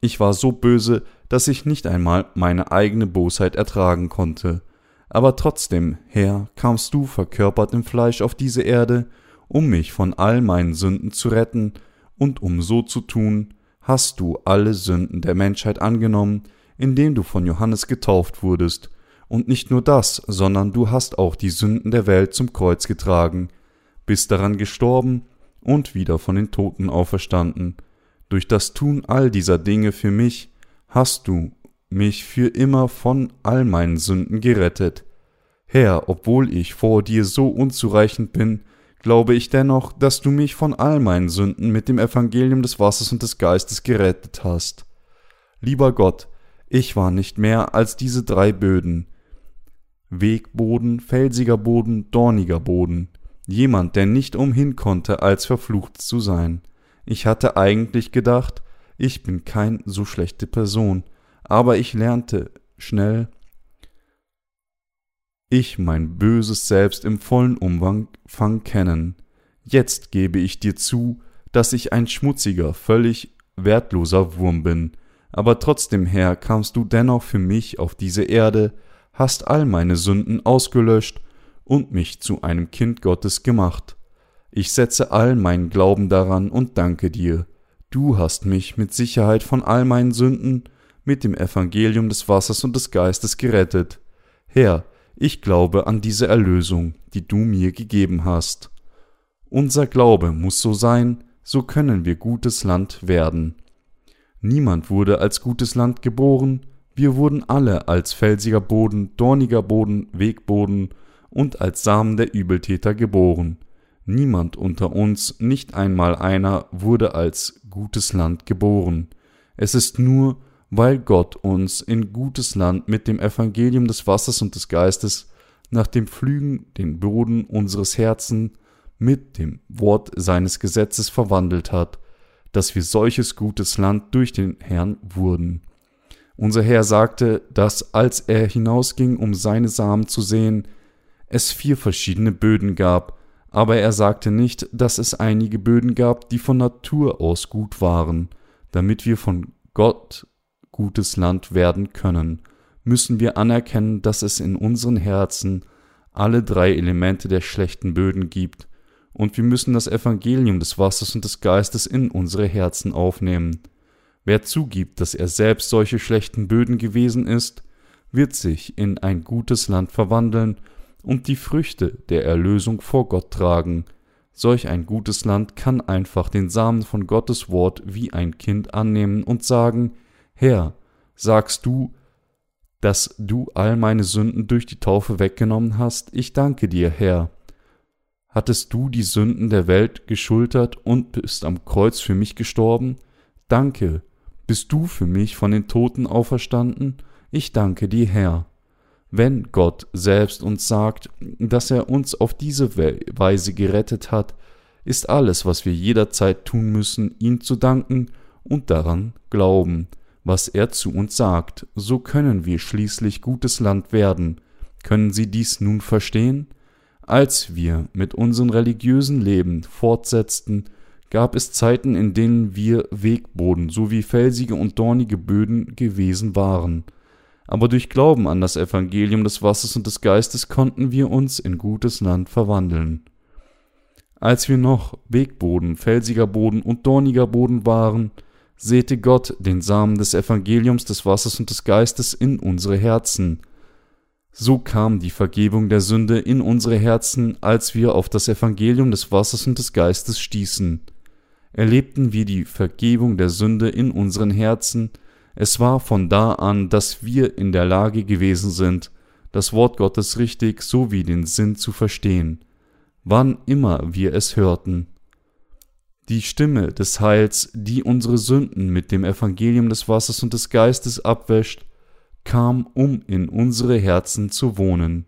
Ich war so böse, dass ich nicht einmal meine eigene Bosheit ertragen konnte. Aber trotzdem, Herr, kamst du verkörpert im Fleisch auf diese Erde, um mich von all meinen Sünden zu retten, und um so zu tun, hast du alle Sünden der Menschheit angenommen, indem du von Johannes getauft wurdest, und nicht nur das, sondern du hast auch die Sünden der Welt zum Kreuz getragen, bist daran gestorben und wieder von den Toten auferstanden. Durch das Tun all dieser Dinge für mich hast du mich für immer von all meinen Sünden gerettet. Herr, obwohl ich vor dir so unzureichend bin, glaube ich dennoch, dass du mich von all meinen Sünden mit dem Evangelium des Wassers und des Geistes gerettet hast. Lieber Gott, ich war nicht mehr als diese drei Böden. Wegboden, felsiger Boden, dorniger Boden. Jemand, der nicht umhin konnte, als verflucht zu sein. Ich hatte eigentlich gedacht, ich bin kein so schlechte Person, aber ich lernte schnell, ich mein böses Selbst im vollen Umfang kennen. Jetzt gebe ich dir zu, dass ich ein schmutziger, völlig wertloser Wurm bin, aber trotzdem, Herr, kamst du dennoch für mich auf diese Erde, hast all meine Sünden ausgelöscht und mich zu einem Kind Gottes gemacht. Ich setze all meinen Glauben daran und danke dir, Du hast mich mit Sicherheit von all meinen Sünden mit dem Evangelium des Wassers und des Geistes gerettet. Herr, ich glaube an diese Erlösung, die du mir gegeben hast. Unser Glaube muss so sein, so können wir gutes Land werden. Niemand wurde als gutes Land geboren, wir wurden alle als felsiger Boden, dorniger Boden, Wegboden und als Samen der Übeltäter geboren. Niemand unter uns, nicht einmal einer, wurde als gutes Land geboren. Es ist nur, weil Gott uns in gutes Land mit dem Evangelium des Wassers und des Geistes nach dem Pflügen den Boden unseres Herzens mit dem Wort seines Gesetzes verwandelt hat, dass wir solches gutes Land durch den Herrn wurden. Unser Herr sagte, dass als er hinausging, um seine Samen zu sehen, es vier verschiedene Böden gab, aber er sagte nicht, dass es einige Böden gab, die von Natur aus gut waren. Damit wir von Gott gutes Land werden können, müssen wir anerkennen, dass es in unseren Herzen alle drei Elemente der schlechten Böden gibt, und wir müssen das Evangelium des Wassers und des Geistes in unsere Herzen aufnehmen. Wer zugibt, dass er selbst solche schlechten Böden gewesen ist, wird sich in ein gutes Land verwandeln und die Früchte der Erlösung vor Gott tragen. Solch ein gutes Land kann einfach den Samen von Gottes Wort wie ein Kind annehmen und sagen, Herr, sagst du, dass du all meine Sünden durch die Taufe weggenommen hast, ich danke dir, Herr. Hattest du die Sünden der Welt geschultert und bist am Kreuz für mich gestorben? Danke. Bist du für mich von den Toten auferstanden? Ich danke dir, Herr. Wenn Gott selbst uns sagt, dass er uns auf diese Weise gerettet hat, ist alles, was wir jederzeit tun müssen, ihm zu danken und daran glauben, was er zu uns sagt, so können wir schließlich gutes Land werden. Können Sie dies nun verstehen? Als wir mit unserem religiösen Leben fortsetzten, gab es Zeiten, in denen wir Wegboden sowie felsige und dornige Böden gewesen waren. Aber durch Glauben an das Evangelium des Wassers und des Geistes konnten wir uns in gutes Land verwandeln. Als wir noch Wegboden, felsiger Boden und dorniger Boden waren, säte Gott den Samen des Evangeliums des Wassers und des Geistes in unsere Herzen. So kam die Vergebung der Sünde in unsere Herzen, als wir auf das Evangelium des Wassers und des Geistes stießen. Erlebten wir die Vergebung der Sünde in unseren Herzen, es war von da an, dass wir in der Lage gewesen sind, das Wort Gottes richtig sowie den Sinn zu verstehen, wann immer wir es hörten die Stimme des Heils, die unsere Sünden mit dem Evangelium des Wassers und des Geistes abwäscht, kam, um in unsere Herzen zu wohnen.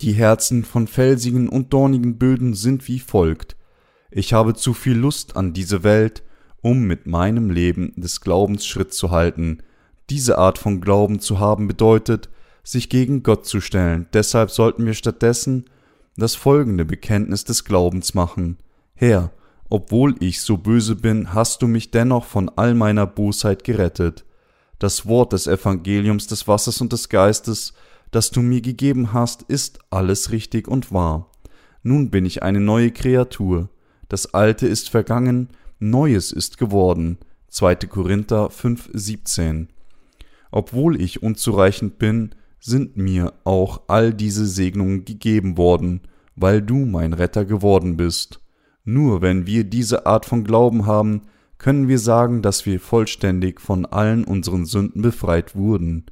Die Herzen von felsigen und dornigen Böden sind wie folgt. Ich habe zu viel Lust an diese Welt, um mit meinem Leben des Glaubens Schritt zu halten. Diese Art von Glauben zu haben bedeutet, sich gegen Gott zu stellen. Deshalb sollten wir stattdessen das folgende Bekenntnis des Glaubens machen. Herr, obwohl ich so böse bin, hast du mich dennoch von all meiner Bosheit gerettet. Das Wort des Evangeliums des Wassers und des Geistes, das du mir gegeben hast, ist alles richtig und wahr. Nun bin ich eine neue Kreatur. Das Alte ist vergangen, Neues ist geworden. 2. Korinther 5, 17. Obwohl ich unzureichend bin, sind mir auch all diese Segnungen gegeben worden, weil du mein Retter geworden bist. Nur wenn wir diese Art von Glauben haben, können wir sagen, dass wir vollständig von allen unseren Sünden befreit wurden.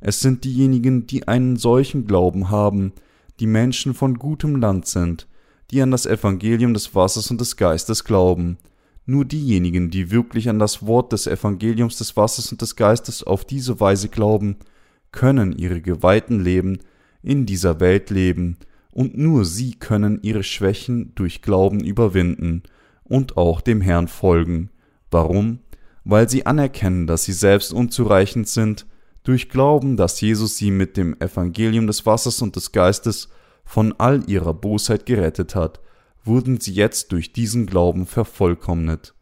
Es sind diejenigen, die einen solchen Glauben haben, die Menschen von gutem Land sind, die an das Evangelium des Wassers und des Geistes glauben. Nur diejenigen, die wirklich an das Wort des Evangeliums des Wassers und des Geistes auf diese Weise glauben, können ihre geweihten Leben in dieser Welt leben und nur sie können ihre Schwächen durch Glauben überwinden und auch dem Herrn folgen. Warum? Weil sie anerkennen, dass sie selbst unzureichend sind, durch Glauben, dass Jesus sie mit dem Evangelium des Wassers und des Geistes von all ihrer Bosheit gerettet hat, wurden sie jetzt durch diesen Glauben vervollkommnet.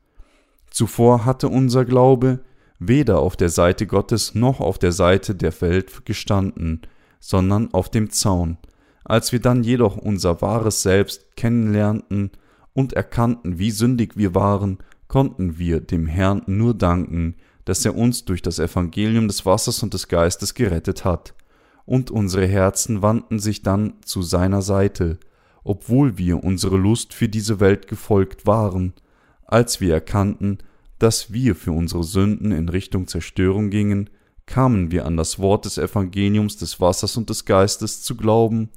Zuvor hatte unser Glaube weder auf der Seite Gottes noch auf der Seite der Welt gestanden, sondern auf dem Zaun, als wir dann jedoch unser wahres Selbst kennenlernten und erkannten, wie sündig wir waren, konnten wir dem Herrn nur danken, dass er uns durch das Evangelium des Wassers und des Geistes gerettet hat, und unsere Herzen wandten sich dann zu seiner Seite, obwohl wir unsere Lust für diese Welt gefolgt waren, als wir erkannten, dass wir für unsere Sünden in Richtung Zerstörung gingen, kamen wir an das Wort des Evangeliums des Wassers und des Geistes zu glauben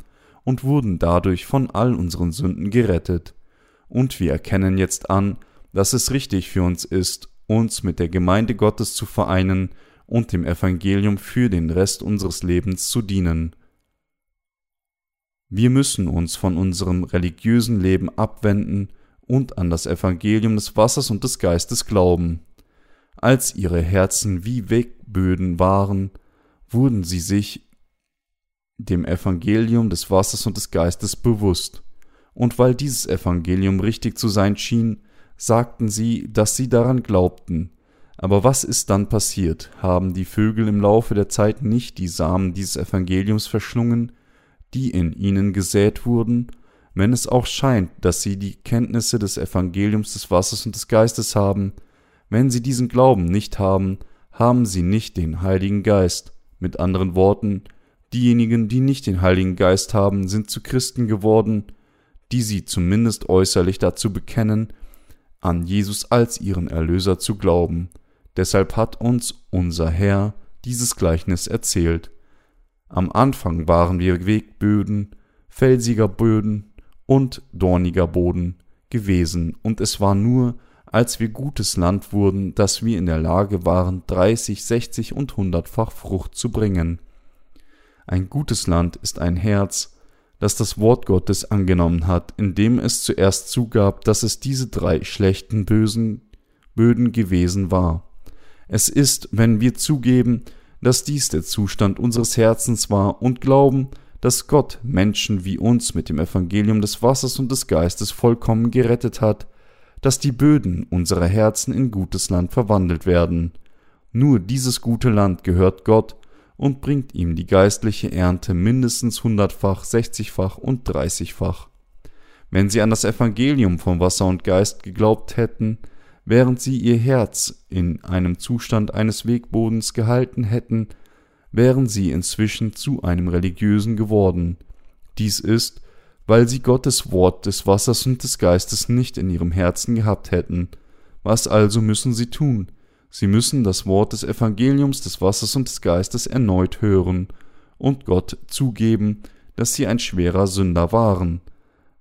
und wurden dadurch von all unseren Sünden gerettet. Und wir erkennen jetzt an, dass es richtig für uns ist, uns mit der Gemeinde Gottes zu vereinen und dem Evangelium für den Rest unseres Lebens zu dienen. Wir müssen uns von unserem religiösen Leben abwenden und an das Evangelium des Wassers und des Geistes glauben. Als ihre Herzen wie Wegböden waren, wurden sie sich dem Evangelium des Wassers und des Geistes bewusst, und weil dieses Evangelium richtig zu sein schien, sagten sie, dass sie daran glaubten. Aber was ist dann passiert? Haben die Vögel im Laufe der Zeit nicht die Samen dieses Evangeliums verschlungen, die in ihnen gesät wurden, wenn es auch scheint, dass sie die Kenntnisse des Evangeliums des Wassers und des Geistes haben, wenn sie diesen Glauben nicht haben, haben sie nicht den Heiligen Geist. Mit anderen Worten, diejenigen, die nicht den Heiligen Geist haben, sind zu Christen geworden, die sie zumindest äußerlich dazu bekennen, an Jesus als ihren Erlöser zu glauben. Deshalb hat uns unser Herr dieses Gleichnis erzählt. Am Anfang waren wir Wegböden, felsiger Böden und dorniger Boden gewesen, und es war nur, als wir gutes Land wurden, dass wir in der Lage waren, dreißig, sechzig und hundertfach Frucht zu bringen. Ein gutes Land ist ein Herz, das das Wort Gottes angenommen hat, indem es zuerst zugab, dass es diese drei schlechten, bösen Böden gewesen war. Es ist, wenn wir zugeben, dass dies der Zustand unseres Herzens war und glauben, dass Gott Menschen wie uns mit dem Evangelium des Wassers und des Geistes vollkommen gerettet hat, dass die Böden unserer Herzen in gutes Land verwandelt werden. Nur dieses gute Land gehört Gott und bringt ihm die geistliche Ernte mindestens hundertfach, sechzigfach und dreißigfach. Wenn sie an das Evangelium von Wasser und Geist geglaubt hätten, während sie ihr Herz in einem Zustand eines Wegbodens gehalten hätten, wären sie inzwischen zu einem religiösen geworden. Dies ist, weil sie Gottes Wort des Wassers und des Geistes nicht in ihrem Herzen gehabt hätten. Was also müssen sie tun? Sie müssen das Wort des Evangeliums des Wassers und des Geistes erneut hören und Gott zugeben, dass sie ein schwerer Sünder waren.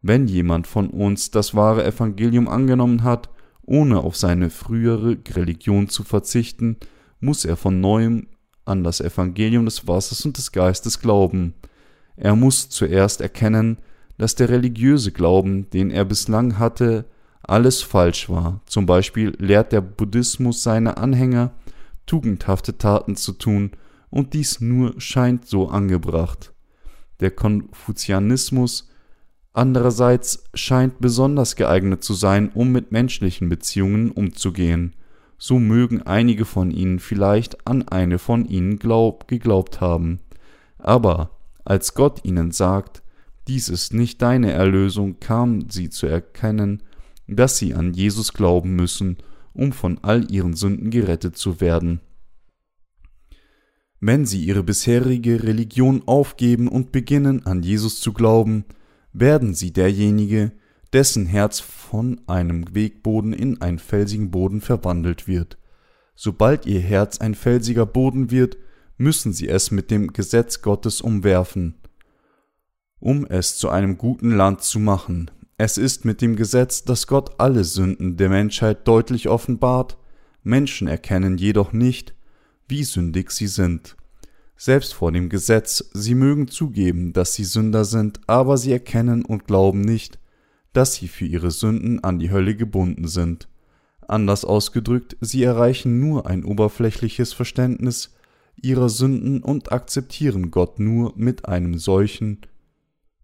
Wenn jemand von uns das wahre Evangelium angenommen hat, ohne auf seine frühere Religion zu verzichten, muss er von neuem an das Evangelium des Wassers und des Geistes glauben. Er muss zuerst erkennen, dass der religiöse Glauben, den er bislang hatte, alles falsch war. Zum Beispiel lehrt der Buddhismus seine Anhänger, tugendhafte Taten zu tun, und dies nur scheint so angebracht. Der Konfuzianismus andererseits scheint besonders geeignet zu sein, um mit menschlichen Beziehungen umzugehen. So mögen einige von ihnen vielleicht an eine von ihnen glaub, geglaubt haben. Aber als Gott ihnen sagt, dies ist nicht deine Erlösung, kamen sie zu erkennen, dass sie an Jesus glauben müssen, um von all ihren Sünden gerettet zu werden. Wenn sie ihre bisherige Religion aufgeben und beginnen an Jesus zu glauben, werden sie derjenige, dessen Herz von einem Wegboden in einen felsigen Boden verwandelt wird. Sobald ihr Herz ein felsiger Boden wird, müssen sie es mit dem Gesetz Gottes umwerfen, um es zu einem guten Land zu machen. Es ist mit dem Gesetz, dass Gott alle Sünden der Menschheit deutlich offenbart, Menschen erkennen jedoch nicht, wie sündig sie sind selbst vor dem Gesetz, sie mögen zugeben, dass sie Sünder sind, aber sie erkennen und glauben nicht, dass sie für ihre Sünden an die Hölle gebunden sind. Anders ausgedrückt, sie erreichen nur ein oberflächliches Verständnis ihrer Sünden und akzeptieren Gott nur mit einem solchen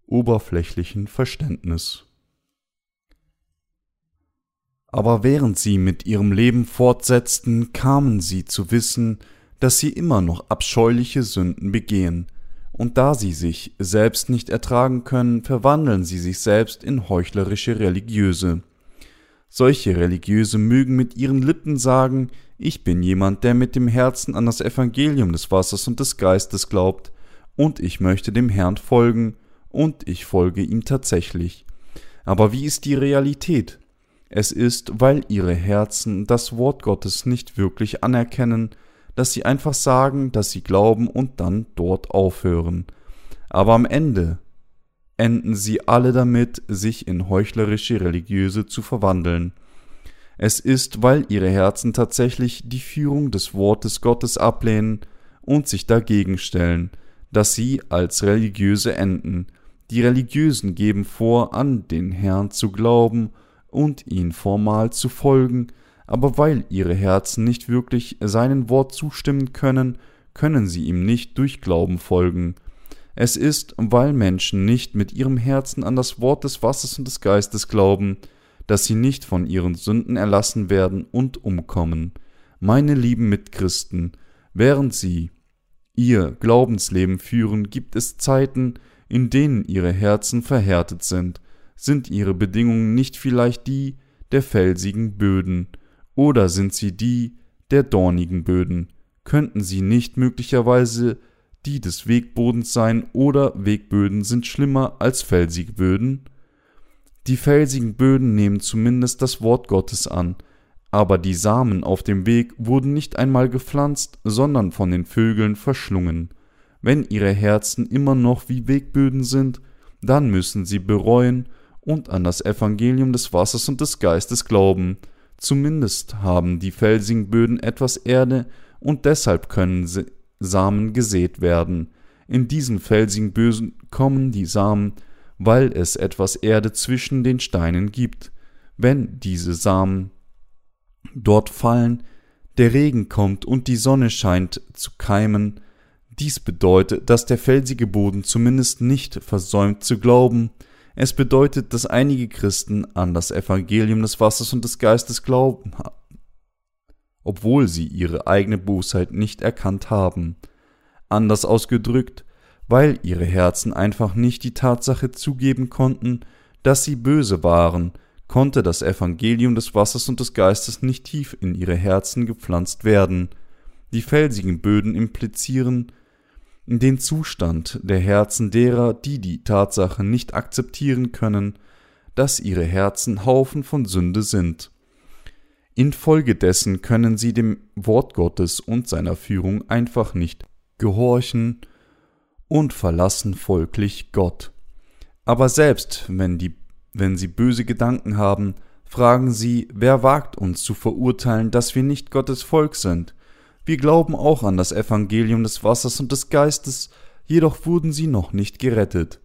oberflächlichen Verständnis. Aber während sie mit ihrem Leben fortsetzten, kamen sie zu wissen, dass sie immer noch abscheuliche Sünden begehen, und da sie sich selbst nicht ertragen können, verwandeln sie sich selbst in heuchlerische Religiöse. Solche Religiöse mögen mit ihren Lippen sagen, ich bin jemand, der mit dem Herzen an das Evangelium des Wassers und des Geistes glaubt, und ich möchte dem Herrn folgen, und ich folge ihm tatsächlich. Aber wie ist die Realität? Es ist, weil ihre Herzen das Wort Gottes nicht wirklich anerkennen, dass sie einfach sagen, dass sie glauben und dann dort aufhören. Aber am Ende enden sie alle damit, sich in heuchlerische Religiöse zu verwandeln. Es ist, weil ihre Herzen tatsächlich die Führung des Wortes Gottes ablehnen und sich dagegen stellen, dass sie als Religiöse enden. Die Religiösen geben vor, an den Herrn zu glauben und ihn formal zu folgen, aber weil ihre Herzen nicht wirklich seinem Wort zustimmen können, können sie ihm nicht durch Glauben folgen. Es ist, weil Menschen nicht mit ihrem Herzen an das Wort des Wassers und des Geistes glauben, dass sie nicht von ihren Sünden erlassen werden und umkommen. Meine lieben Mitchristen, während sie ihr Glaubensleben führen, gibt es Zeiten, in denen ihre Herzen verhärtet sind. Sind ihre Bedingungen nicht vielleicht die der felsigen Böden, oder sind sie die der dornigen Böden? könnten sie nicht möglicherweise die des Wegbodens sein oder Wegböden sind schlimmer als felsige Böden? Die felsigen Böden nehmen zumindest das Wort Gottes an, aber die Samen auf dem Weg wurden nicht einmal gepflanzt, sondern von den Vögeln verschlungen. Wenn ihre Herzen immer noch wie Wegböden sind, dann müssen sie bereuen und an das Evangelium des Wassers und des Geistes glauben. Zumindest haben die felsigen Böden etwas Erde und deshalb können Samen gesät werden. In diesen felsigen Böden kommen die Samen, weil es etwas Erde zwischen den Steinen gibt. Wenn diese Samen dort fallen, der Regen kommt und die Sonne scheint zu keimen, dies bedeutet, dass der felsige Boden zumindest nicht versäumt zu glauben. Es bedeutet, dass einige Christen an das Evangelium des Wassers und des Geistes glauben, obwohl sie ihre eigene Bosheit nicht erkannt haben. Anders ausgedrückt, weil ihre Herzen einfach nicht die Tatsache zugeben konnten, dass sie böse waren, konnte das Evangelium des Wassers und des Geistes nicht tief in ihre Herzen gepflanzt werden. Die felsigen Böden implizieren den Zustand der Herzen derer, die die Tatsache nicht akzeptieren können, dass ihre Herzen Haufen von Sünde sind. Infolgedessen können sie dem Wort Gottes und seiner Führung einfach nicht gehorchen und verlassen folglich Gott. Aber selbst wenn die wenn sie böse Gedanken haben, fragen sie, wer wagt uns zu verurteilen, dass wir nicht Gottes Volk sind? Wir glauben auch an das Evangelium des Wassers und des Geistes, jedoch wurden sie noch nicht gerettet.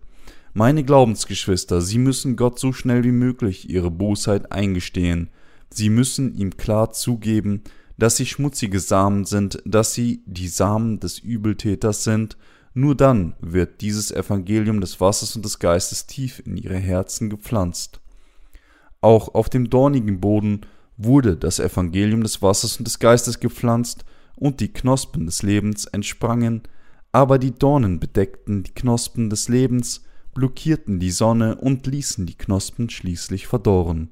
Meine Glaubensgeschwister, Sie müssen Gott so schnell wie möglich Ihre Bosheit eingestehen. Sie müssen ihm klar zugeben, dass Sie schmutzige Samen sind, dass Sie die Samen des Übeltäters sind nur dann wird dieses Evangelium des Wassers und des Geistes tief in ihre Herzen gepflanzt. Auch auf dem dornigen Boden wurde das Evangelium des Wassers und des Geistes gepflanzt, und die Knospen des Lebens entsprangen, aber die Dornen bedeckten die Knospen des Lebens, blockierten die Sonne und ließen die Knospen schließlich verdorren.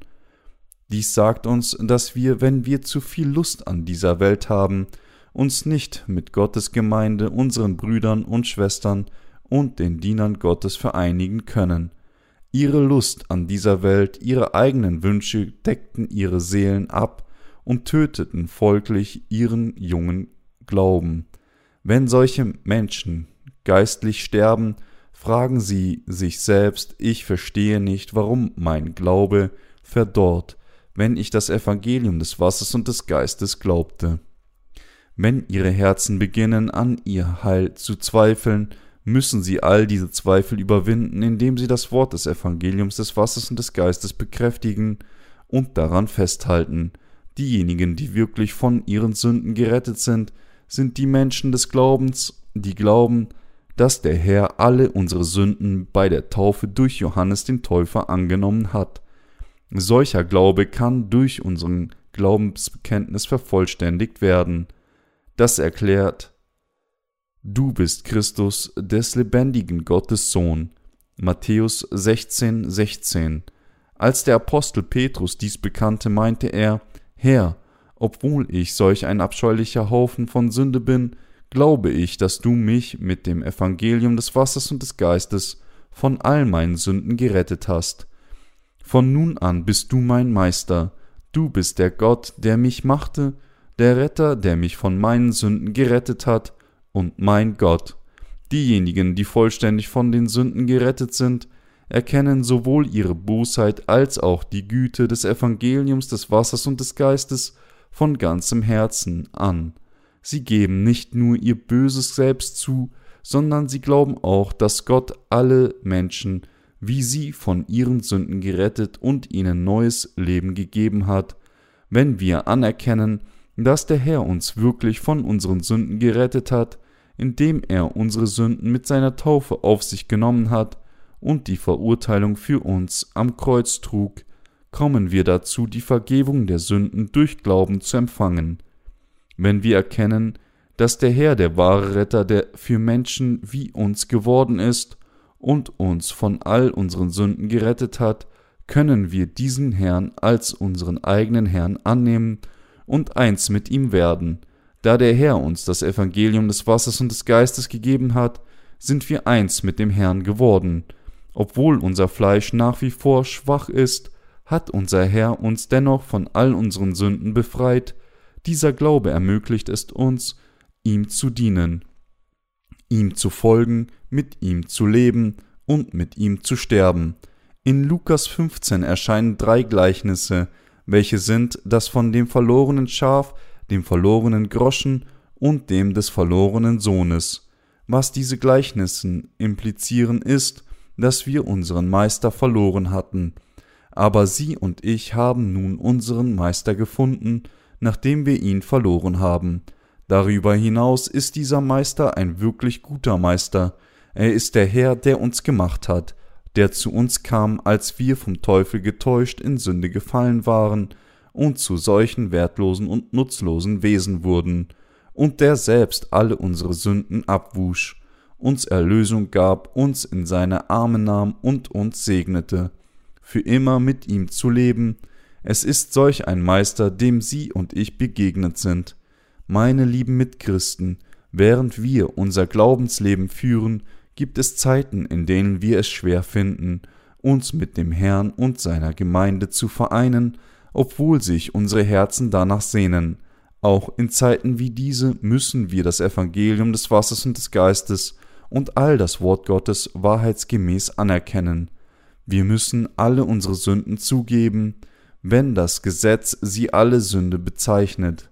Dies sagt uns, dass wir, wenn wir zu viel Lust an dieser Welt haben, uns nicht mit Gottes Gemeinde, unseren Brüdern und Schwestern und den Dienern Gottes vereinigen können. Ihre Lust an dieser Welt, ihre eigenen Wünsche deckten ihre Seelen ab und töteten folglich ihren jungen Glauben. Wenn solche Menschen geistlich sterben, fragen sie sich selbst, ich verstehe nicht, warum mein Glaube verdorrt, wenn ich das Evangelium des Wassers und des Geistes glaubte. Wenn ihre Herzen beginnen, an ihr Heil zu zweifeln, müssen sie all diese Zweifel überwinden, indem sie das Wort des Evangeliums des Wassers und des Geistes bekräftigen und daran festhalten. Diejenigen, die wirklich von ihren Sünden gerettet sind, sind die Menschen des Glaubens, die glauben, dass der Herr alle unsere Sünden bei der Taufe durch Johannes den Täufer angenommen hat. Solcher Glaube kann durch unseren Glaubensbekenntnis vervollständigt werden das erklärt, du bist Christus des lebendigen Gottes Sohn. Matthäus 16, 16. Als der Apostel Petrus dies bekannte, meinte er, Herr, obwohl ich solch ein abscheulicher Haufen von Sünde bin, glaube ich, dass du mich mit dem Evangelium des Wassers und des Geistes von all meinen Sünden gerettet hast. Von nun an bist du mein Meister, du bist der Gott, der mich machte der Retter, der mich von meinen Sünden gerettet hat, und mein Gott. Diejenigen, die vollständig von den Sünden gerettet sind, erkennen sowohl ihre Bosheit als auch die Güte des Evangeliums des Wassers und des Geistes von ganzem Herzen an. Sie geben nicht nur ihr böses Selbst zu, sondern sie glauben auch, dass Gott alle Menschen wie sie von ihren Sünden gerettet und ihnen neues Leben gegeben hat. Wenn wir anerkennen, dass der Herr uns wirklich von unseren Sünden gerettet hat, indem er unsere Sünden mit seiner Taufe auf sich genommen hat und die Verurteilung für uns am Kreuz trug, kommen wir dazu, die Vergebung der Sünden durch Glauben zu empfangen. Wenn wir erkennen, dass der Herr der wahre Retter der für Menschen wie uns geworden ist und uns von all unseren Sünden gerettet hat, können wir diesen Herrn als unseren eigenen Herrn annehmen und eins mit ihm werden, Da der Herr uns das Evangelium des Wassers und des Geistes gegeben hat, sind wir eins mit dem Herrn geworden. Obwohl unser Fleisch nach wie vor schwach ist, hat unser Herr uns dennoch von all unseren Sünden befreit. Dieser Glaube ermöglicht es uns, ihm zu dienen, ihm zu folgen, mit ihm zu leben und mit ihm zu sterben. In Lukas 15 erscheinen drei Gleichnisse, welche sind das von dem verlorenen Schaf, dem verlorenen Groschen und dem des verlorenen Sohnes. Was diese Gleichnissen implizieren ist, dass wir unseren Meister verloren hatten, aber Sie und ich haben nun unseren Meister gefunden, nachdem wir ihn verloren haben. Darüber hinaus ist dieser Meister ein wirklich guter Meister, er ist der Herr, der uns gemacht hat, der zu uns kam, als wir vom Teufel getäuscht in Sünde gefallen waren und zu solchen wertlosen und nutzlosen Wesen wurden, und der selbst alle unsere Sünden abwusch, uns Erlösung gab, uns in seine Arme nahm und uns segnete, für immer mit ihm zu leben, es ist solch ein Meister, dem Sie und ich begegnet sind. Meine lieben Mitchristen, während wir unser Glaubensleben führen, gibt es Zeiten, in denen wir es schwer finden, uns mit dem Herrn und seiner Gemeinde zu vereinen, obwohl sich unsere Herzen danach sehnen. Auch in Zeiten wie diese müssen wir das Evangelium des Wassers und des Geistes und all das Wort Gottes wahrheitsgemäß anerkennen. Wir müssen alle unsere Sünden zugeben, wenn das Gesetz sie alle Sünde bezeichnet.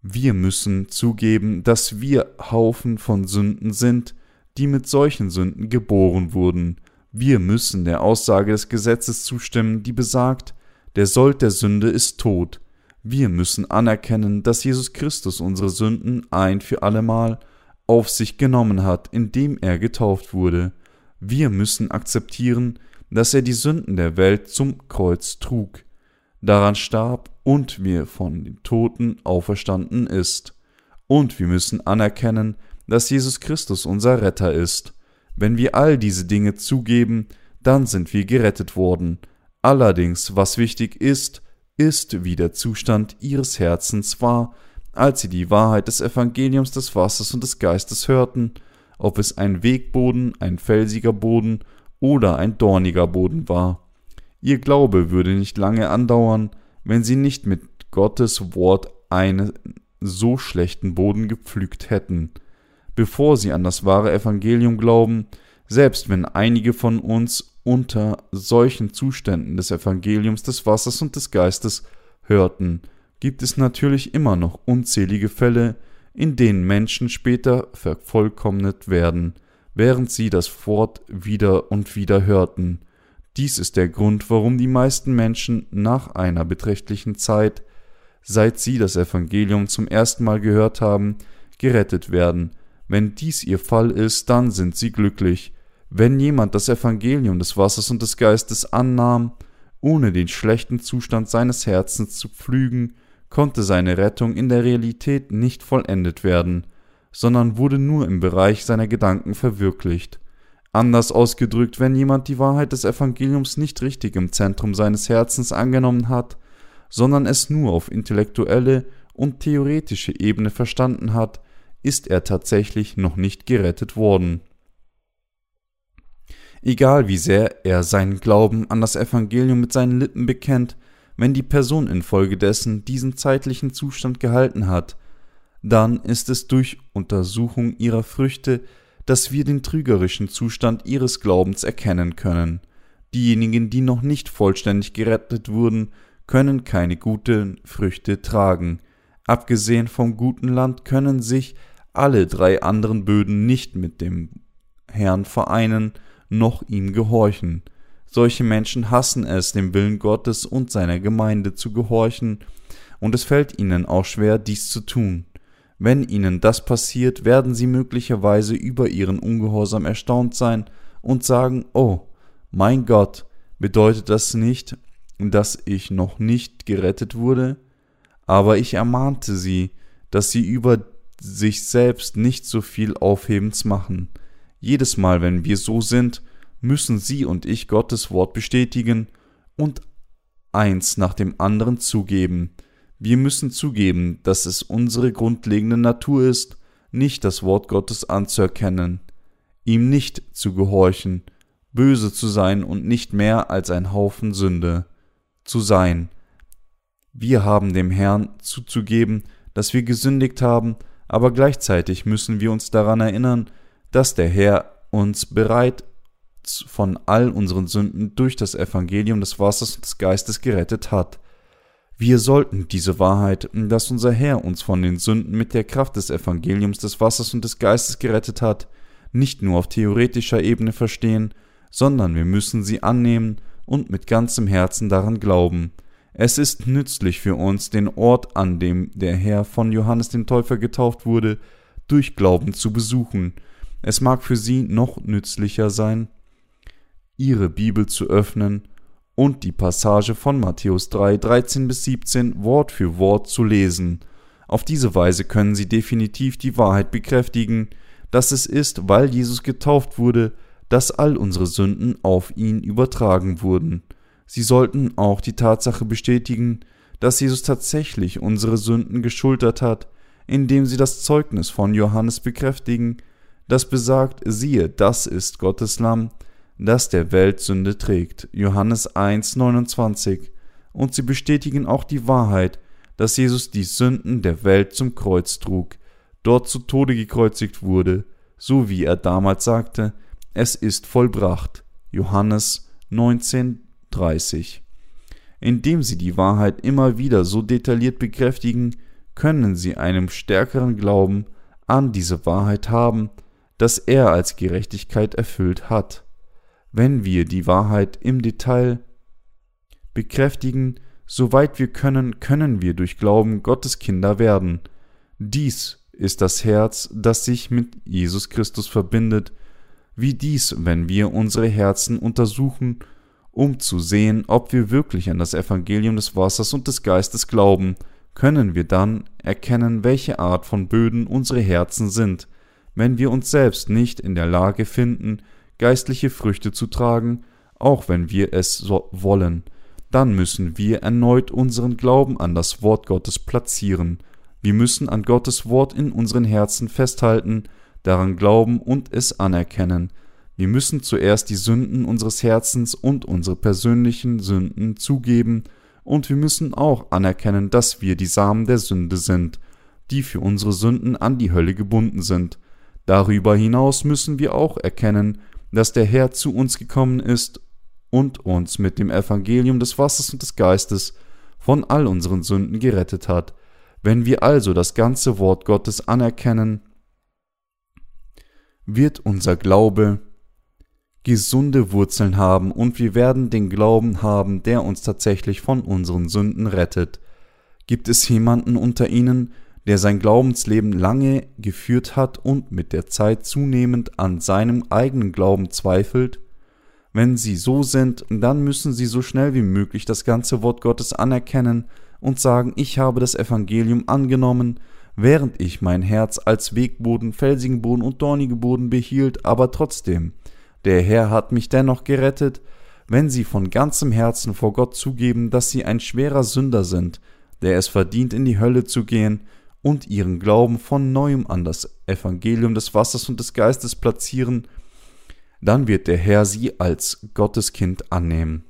Wir müssen zugeben, dass wir Haufen von Sünden sind, die mit solchen Sünden geboren wurden. Wir müssen der Aussage des Gesetzes zustimmen, die besagt, der Sold der Sünde ist tot. Wir müssen anerkennen, dass Jesus Christus unsere Sünden ein für allemal auf sich genommen hat, indem er getauft wurde. Wir müssen akzeptieren, dass er die Sünden der Welt zum Kreuz trug, daran starb und wir von den Toten auferstanden ist. Und wir müssen anerkennen, dass Jesus Christus unser Retter ist. Wenn wir all diese Dinge zugeben, dann sind wir gerettet worden. Allerdings, was wichtig ist, ist, wie der Zustand ihres Herzens war, als sie die Wahrheit des Evangeliums des Wassers und des Geistes hörten, ob es ein Wegboden, ein felsiger Boden oder ein dorniger Boden war. Ihr Glaube würde nicht lange andauern, wenn sie nicht mit Gottes Wort einen so schlechten Boden gepflügt hätten. Bevor sie an das wahre Evangelium glauben, selbst wenn einige von uns unter solchen Zuständen des Evangeliums des Wassers und des Geistes hörten, gibt es natürlich immer noch unzählige Fälle, in denen Menschen später vervollkommnet werden, während sie das Wort wieder und wieder hörten. Dies ist der Grund, warum die meisten Menschen nach einer beträchtlichen Zeit, seit sie das Evangelium zum ersten Mal gehört haben, gerettet werden. Wenn dies ihr Fall ist, dann sind sie glücklich. Wenn jemand das Evangelium des Wassers und des Geistes annahm, ohne den schlechten Zustand seines Herzens zu pflügen, konnte seine Rettung in der Realität nicht vollendet werden sondern wurde nur im Bereich seiner Gedanken verwirklicht. Anders ausgedrückt, wenn jemand die Wahrheit des Evangeliums nicht richtig im Zentrum seines Herzens angenommen hat, sondern es nur auf intellektuelle und theoretische Ebene verstanden hat, ist er tatsächlich noch nicht gerettet worden. Egal wie sehr er seinen Glauben an das Evangelium mit seinen Lippen bekennt, wenn die Person infolgedessen diesen zeitlichen Zustand gehalten hat, dann ist es durch Untersuchung ihrer Früchte, dass wir den trügerischen Zustand ihres Glaubens erkennen können. Diejenigen, die noch nicht vollständig gerettet wurden, können keine guten Früchte tragen. Abgesehen vom guten Land können sich alle drei anderen Böden nicht mit dem Herrn vereinen, noch ihm gehorchen. Solche Menschen hassen es, dem Willen Gottes und seiner Gemeinde zu gehorchen, und es fällt ihnen auch schwer, dies zu tun. Wenn ihnen das passiert, werden sie möglicherweise über ihren Ungehorsam erstaunt sein und sagen, oh, mein Gott, bedeutet das nicht, dass ich noch nicht gerettet wurde? Aber ich ermahnte sie, dass sie über sich selbst nicht so viel Aufhebens machen. Jedes Mal, wenn wir so sind, müssen Sie und ich Gottes Wort bestätigen und eins nach dem anderen zugeben, Wir müssen zugeben, dass es unsere grundlegende Natur ist, nicht das Wort Gottes anzuerkennen, ihm nicht zu gehorchen, böse zu sein und nicht mehr als ein Haufen Sünde zu sein. Wir haben dem Herrn zuzugeben, dass wir gesündigt haben, aber gleichzeitig müssen wir uns daran erinnern, dass der Herr uns bereit von all unseren Sünden durch das Evangelium des Wassers und des Geistes gerettet hat. Wir sollten diese Wahrheit, dass unser Herr uns von den Sünden mit der Kraft des Evangeliums des Wassers und des Geistes gerettet hat, nicht nur auf theoretischer Ebene verstehen, sondern wir müssen sie annehmen und mit ganzem Herzen daran glauben. Es ist nützlich für uns, den Ort, an dem der Herr von Johannes dem Täufer getauft wurde, durch Glauben zu besuchen. Es mag für Sie noch nützlicher sein, Ihre Bibel zu öffnen und die Passage von Matthäus 3, 13 bis 17 Wort für Wort zu lesen. Auf diese Weise können Sie definitiv die Wahrheit bekräftigen, dass es ist, weil Jesus getauft wurde, dass all unsere Sünden auf ihn übertragen wurden. Sie sollten auch die Tatsache bestätigen, dass Jesus tatsächlich unsere Sünden geschultert hat, indem sie das Zeugnis von Johannes bekräftigen, das besagt, siehe, das ist Gottes Lamm, das der Welt Sünde trägt. Johannes 1, 29. Und sie bestätigen auch die Wahrheit, dass Jesus die Sünden der Welt zum Kreuz trug, dort zu Tode gekreuzigt wurde, so wie er damals sagte, es ist vollbracht. Johannes 19, 30. Indem sie die Wahrheit immer wieder so detailliert bekräftigen, können sie einem stärkeren Glauben an diese Wahrheit haben, dass er als Gerechtigkeit erfüllt hat. Wenn wir die Wahrheit im Detail bekräftigen, soweit wir können, können wir durch Glauben Gottes Kinder werden. Dies ist das Herz, das sich mit Jesus Christus verbindet, wie dies, wenn wir unsere Herzen untersuchen, um zu sehen, ob wir wirklich an das Evangelium des Wassers und des Geistes glauben, können wir dann erkennen, welche Art von Böden unsere Herzen sind, wenn wir uns selbst nicht in der Lage finden, geistliche Früchte zu tragen, auch wenn wir es so wollen, dann müssen wir erneut unseren Glauben an das Wort Gottes platzieren. Wir müssen an Gottes Wort in unseren Herzen festhalten, daran glauben und es anerkennen. Wir müssen zuerst die Sünden unseres Herzens und unsere persönlichen Sünden zugeben, und wir müssen auch anerkennen, dass wir die Samen der Sünde sind, die für unsere Sünden an die Hölle gebunden sind. Darüber hinaus müssen wir auch erkennen, dass der Herr zu uns gekommen ist und uns mit dem Evangelium des Wassers und des Geistes von all unseren Sünden gerettet hat. Wenn wir also das ganze Wort Gottes anerkennen, wird unser Glaube gesunde Wurzeln haben und wir werden den Glauben haben, der uns tatsächlich von unseren Sünden rettet. Gibt es jemanden unter Ihnen, der sein Glaubensleben lange geführt hat und mit der Zeit zunehmend an seinem eigenen Glauben zweifelt? Wenn sie so sind, dann müssen sie so schnell wie möglich das ganze Wort Gottes anerkennen und sagen, ich habe das Evangelium angenommen, während ich mein Herz als Wegboden, felsigen Boden und dornige Boden behielt, aber trotzdem, der Herr hat mich dennoch gerettet, wenn sie von ganzem Herzen vor Gott zugeben, dass sie ein schwerer Sünder sind, der es verdient, in die Hölle zu gehen, und ihren Glauben von neuem an das Evangelium des Wassers und des Geistes platzieren, dann wird der Herr sie als Gotteskind annehmen.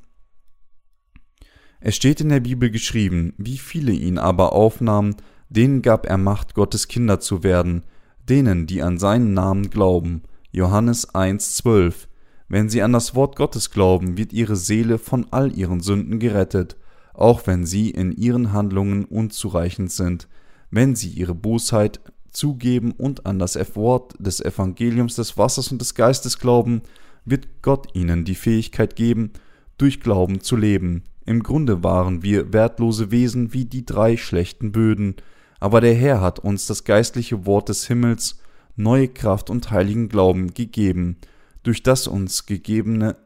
Es steht in der Bibel geschrieben, wie viele ihn aber aufnahmen, denen gab er Macht, Gottes Kinder zu werden, denen, die an seinen Namen glauben. Johannes 1,12. Wenn sie an das Wort Gottes glauben, wird ihre Seele von all ihren Sünden gerettet, auch wenn sie in ihren Handlungen unzureichend sind wenn sie ihre Bosheit zugeben und an das Wort des Evangeliums des Wassers und des Geistes glauben, wird Gott ihnen die Fähigkeit geben, durch Glauben zu leben. Im Grunde waren wir wertlose Wesen wie die drei schlechten Böden, aber der Herr hat uns das geistliche Wort des Himmels, neue Kraft und heiligen Glauben gegeben, durch das uns gegebene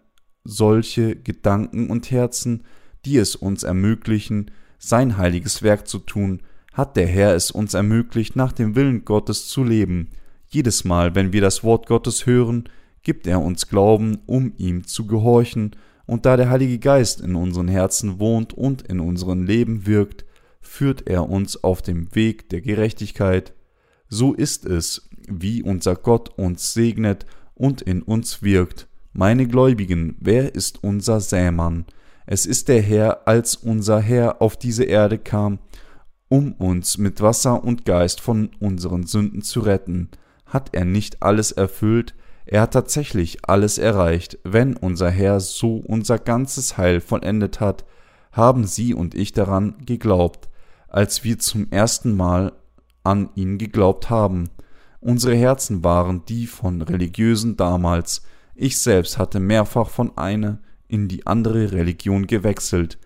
solche Gedanken und Herzen, die es uns ermöglichen, sein heiliges Werk zu tun, hat der Herr es uns ermöglicht, nach dem Willen Gottes zu leben. Jedes Mal, wenn wir das Wort Gottes hören, gibt er uns Glauben, um ihm zu gehorchen, und da der Heilige Geist in unseren Herzen wohnt und in unserem Leben wirkt, führt er uns auf dem Weg der Gerechtigkeit. So ist es, wie unser Gott uns segnet und in uns wirkt. Meine Gläubigen, wer ist unser Sämann? Es ist der Herr, als unser Herr auf diese Erde kam, um uns mit Wasser und Geist von unseren Sünden zu retten. Hat er nicht alles erfüllt? Er hat tatsächlich alles erreicht. Wenn unser Herr so unser ganzes Heil vollendet hat, haben Sie und ich daran geglaubt, als wir zum ersten Mal an ihn geglaubt haben. Unsere Herzen waren die von Religiösen damals. Ich selbst hatte mehrfach von einer in die andere Religion gewechselt.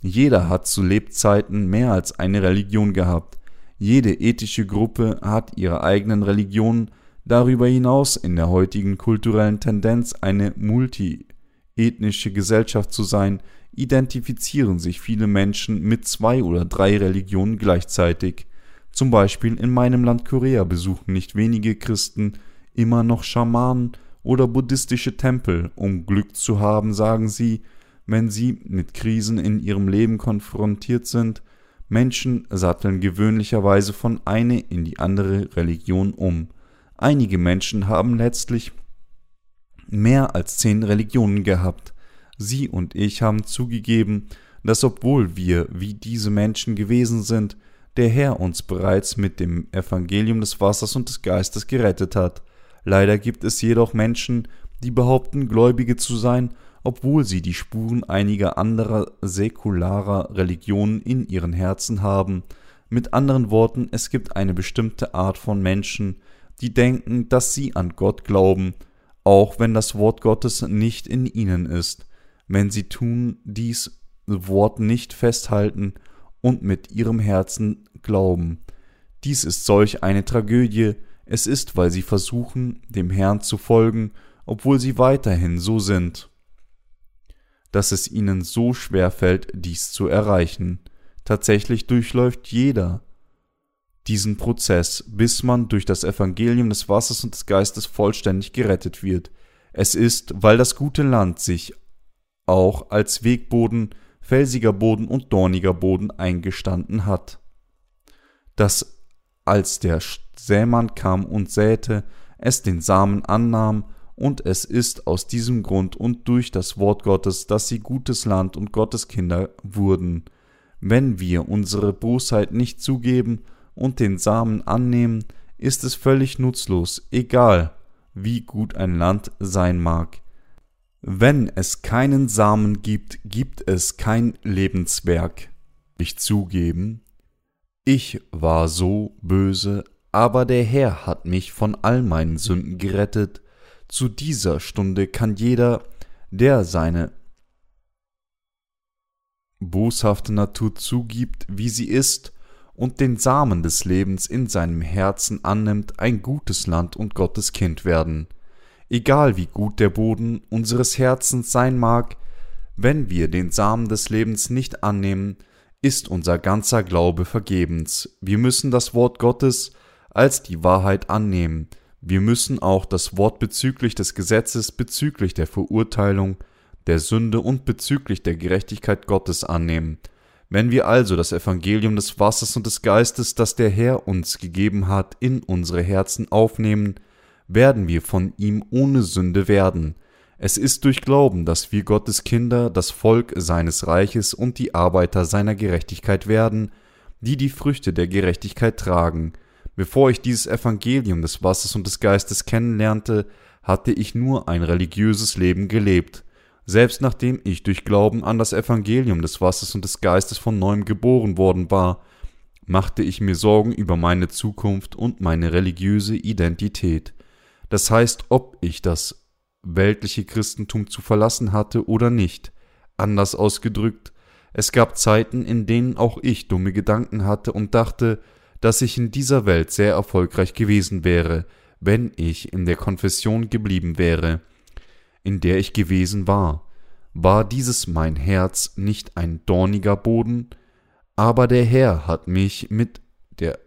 Jeder hat zu Lebzeiten mehr als eine Religion gehabt. Jede ethische Gruppe hat ihre eigenen Religionen, darüber hinaus in der heutigen kulturellen Tendenz eine multiethnische Gesellschaft zu sein, identifizieren sich viele Menschen mit zwei oder drei Religionen gleichzeitig. Zum Beispiel in meinem Land Korea besuchen nicht wenige Christen immer noch Schamanen oder buddhistische Tempel, um Glück zu haben, sagen sie, wenn sie mit Krisen in ihrem Leben konfrontiert sind. Menschen satteln gewöhnlicherweise von eine in die andere Religion um. Einige Menschen haben letztlich mehr als zehn Religionen gehabt. Sie und ich haben zugegeben, dass obwohl wir wie diese Menschen gewesen sind, der Herr uns bereits mit dem Evangelium des Wassers und des Geistes gerettet hat. Leider gibt es jedoch Menschen, die behaupten, Gläubige zu sein, obwohl sie die Spuren einiger anderer säkularer Religionen in ihren Herzen haben. Mit anderen Worten, es gibt eine bestimmte Art von Menschen, die denken, dass sie an Gott glauben, auch wenn das Wort Gottes nicht in ihnen ist. Wenn sie tun dies Wort nicht festhalten und mit ihrem Herzen glauben. Dies ist solch eine Tragödie, es ist, weil sie versuchen, dem Herrn zu folgen, obwohl sie weiterhin so sind, dass es ihnen so schwer fällt, dies zu erreichen. Tatsächlich durchläuft jeder diesen Prozess, bis man durch das Evangelium des Wassers und des Geistes vollständig gerettet wird. Es ist, weil das gute Land sich auch als Wegboden felsiger Boden und dorniger Boden eingestanden hat. Dass als der Sämann kam und säte, es den Samen annahm, und es ist aus diesem Grund und durch das Wort Gottes, dass sie gutes Land und Gottes Kinder wurden. Wenn wir unsere Bosheit nicht zugeben und den Samen annehmen, ist es völlig nutzlos, egal wie gut ein Land sein mag. Wenn es keinen Samen gibt, gibt es kein Lebenswerk. Ich zugeben, ich war so böse, aber der Herr hat mich von all meinen Sünden gerettet. Zu dieser Stunde kann jeder, der seine boshafte Natur zugibt, wie sie ist, und den Samen des Lebens in seinem Herzen annimmt, ein gutes Land und Gottes Kind werden egal wie gut der Boden unseres Herzens sein mag, wenn wir den Samen des Lebens nicht annehmen, ist unser ganzer Glaube vergebens. Wir müssen das Wort Gottes als die Wahrheit annehmen. Wir müssen auch das Wort bezüglich des Gesetzes, bezüglich der Verurteilung, der Sünde und bezüglich der Gerechtigkeit Gottes annehmen. Wenn wir also das Evangelium des Wassers und des Geistes, das der Herr uns gegeben hat, in unsere Herzen aufnehmen, werden wir von ihm ohne Sünde werden. Es ist durch Glauben, dass wir Gottes Kinder, das Volk seines Reiches und die Arbeiter seiner Gerechtigkeit werden, die die Früchte der Gerechtigkeit tragen. Bevor ich dieses Evangelium des Wassers und des Geistes kennenlernte, hatte ich nur ein religiöses Leben gelebt. Selbst nachdem ich durch Glauben an das Evangelium des Wassers und des Geistes von neuem geboren worden war, machte ich mir Sorgen über meine Zukunft und meine religiöse Identität. Das heißt, ob ich das weltliche Christentum zu verlassen hatte oder nicht. Anders ausgedrückt, es gab Zeiten, in denen auch ich dumme Gedanken hatte und dachte, dass ich in dieser Welt sehr erfolgreich gewesen wäre, wenn ich in der Konfession geblieben wäre, in der ich gewesen war. War dieses mein Herz nicht ein dorniger Boden? Aber der Herr hat mich mit der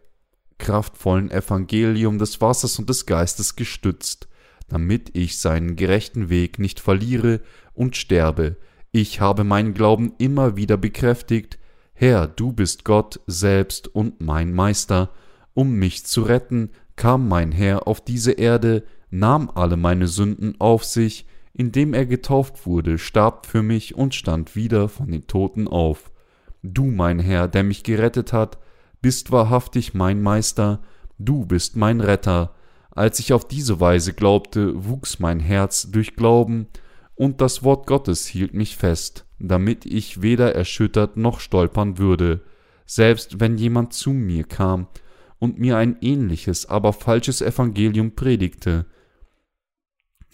kraftvollen Evangelium des Wassers und des Geistes gestützt, damit ich seinen gerechten Weg nicht verliere und sterbe. Ich habe meinen Glauben immer wieder bekräftigt, Herr, du bist Gott selbst und mein Meister, um mich zu retten, kam mein Herr auf diese Erde, nahm alle meine Sünden auf sich, indem er getauft wurde, starb für mich und stand wieder von den Toten auf. Du, mein Herr, der mich gerettet hat, bist wahrhaftig mein Meister, du bist mein Retter. Als ich auf diese Weise glaubte, wuchs mein Herz durch Glauben, und das Wort Gottes hielt mich fest, damit ich weder erschüttert noch stolpern würde, selbst wenn jemand zu mir kam und mir ein ähnliches, aber falsches Evangelium predigte.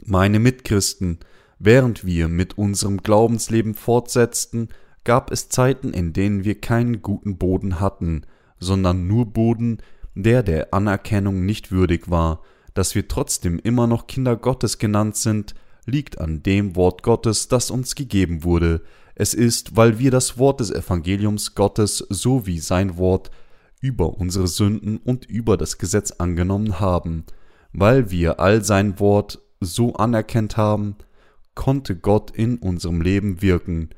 Meine Mitchristen, während wir mit unserem Glaubensleben fortsetzten, gab es Zeiten, in denen wir keinen guten Boden hatten, sondern nur Boden, der der Anerkennung nicht würdig war, dass wir trotzdem immer noch Kinder Gottes genannt sind, liegt an dem Wort Gottes, das uns gegeben wurde. Es ist, weil wir das Wort des Evangeliums Gottes sowie sein Wort über unsere Sünden und über das Gesetz angenommen haben. Weil wir all sein Wort so anerkennt haben, konnte Gott in unserem Leben wirken,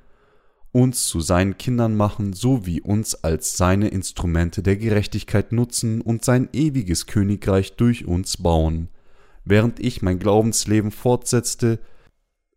uns zu seinen Kindern machen, sowie uns als seine Instrumente der Gerechtigkeit nutzen und sein ewiges Königreich durch uns bauen während ich mein Glaubensleben fortsetzte,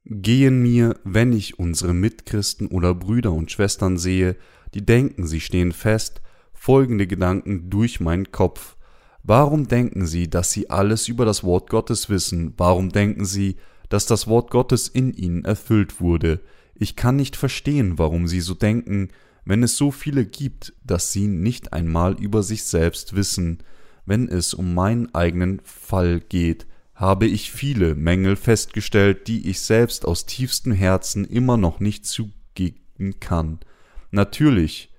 gehen mir, wenn ich unsere Mitchristen oder Brüder und Schwestern sehe, die denken, sie stehen fest, folgende Gedanken durch meinen Kopf. Warum denken sie, dass sie alles über das Wort Gottes wissen? Warum denken sie, dass das Wort Gottes in ihnen erfüllt wurde? Ich kann nicht verstehen, warum sie so denken, wenn es so viele gibt, dass sie nicht einmal über sich selbst wissen, wenn es um meinen eigenen Fall geht habe ich viele Mängel festgestellt, die ich selbst aus tiefstem Herzen immer noch nicht zugeben kann. Natürlich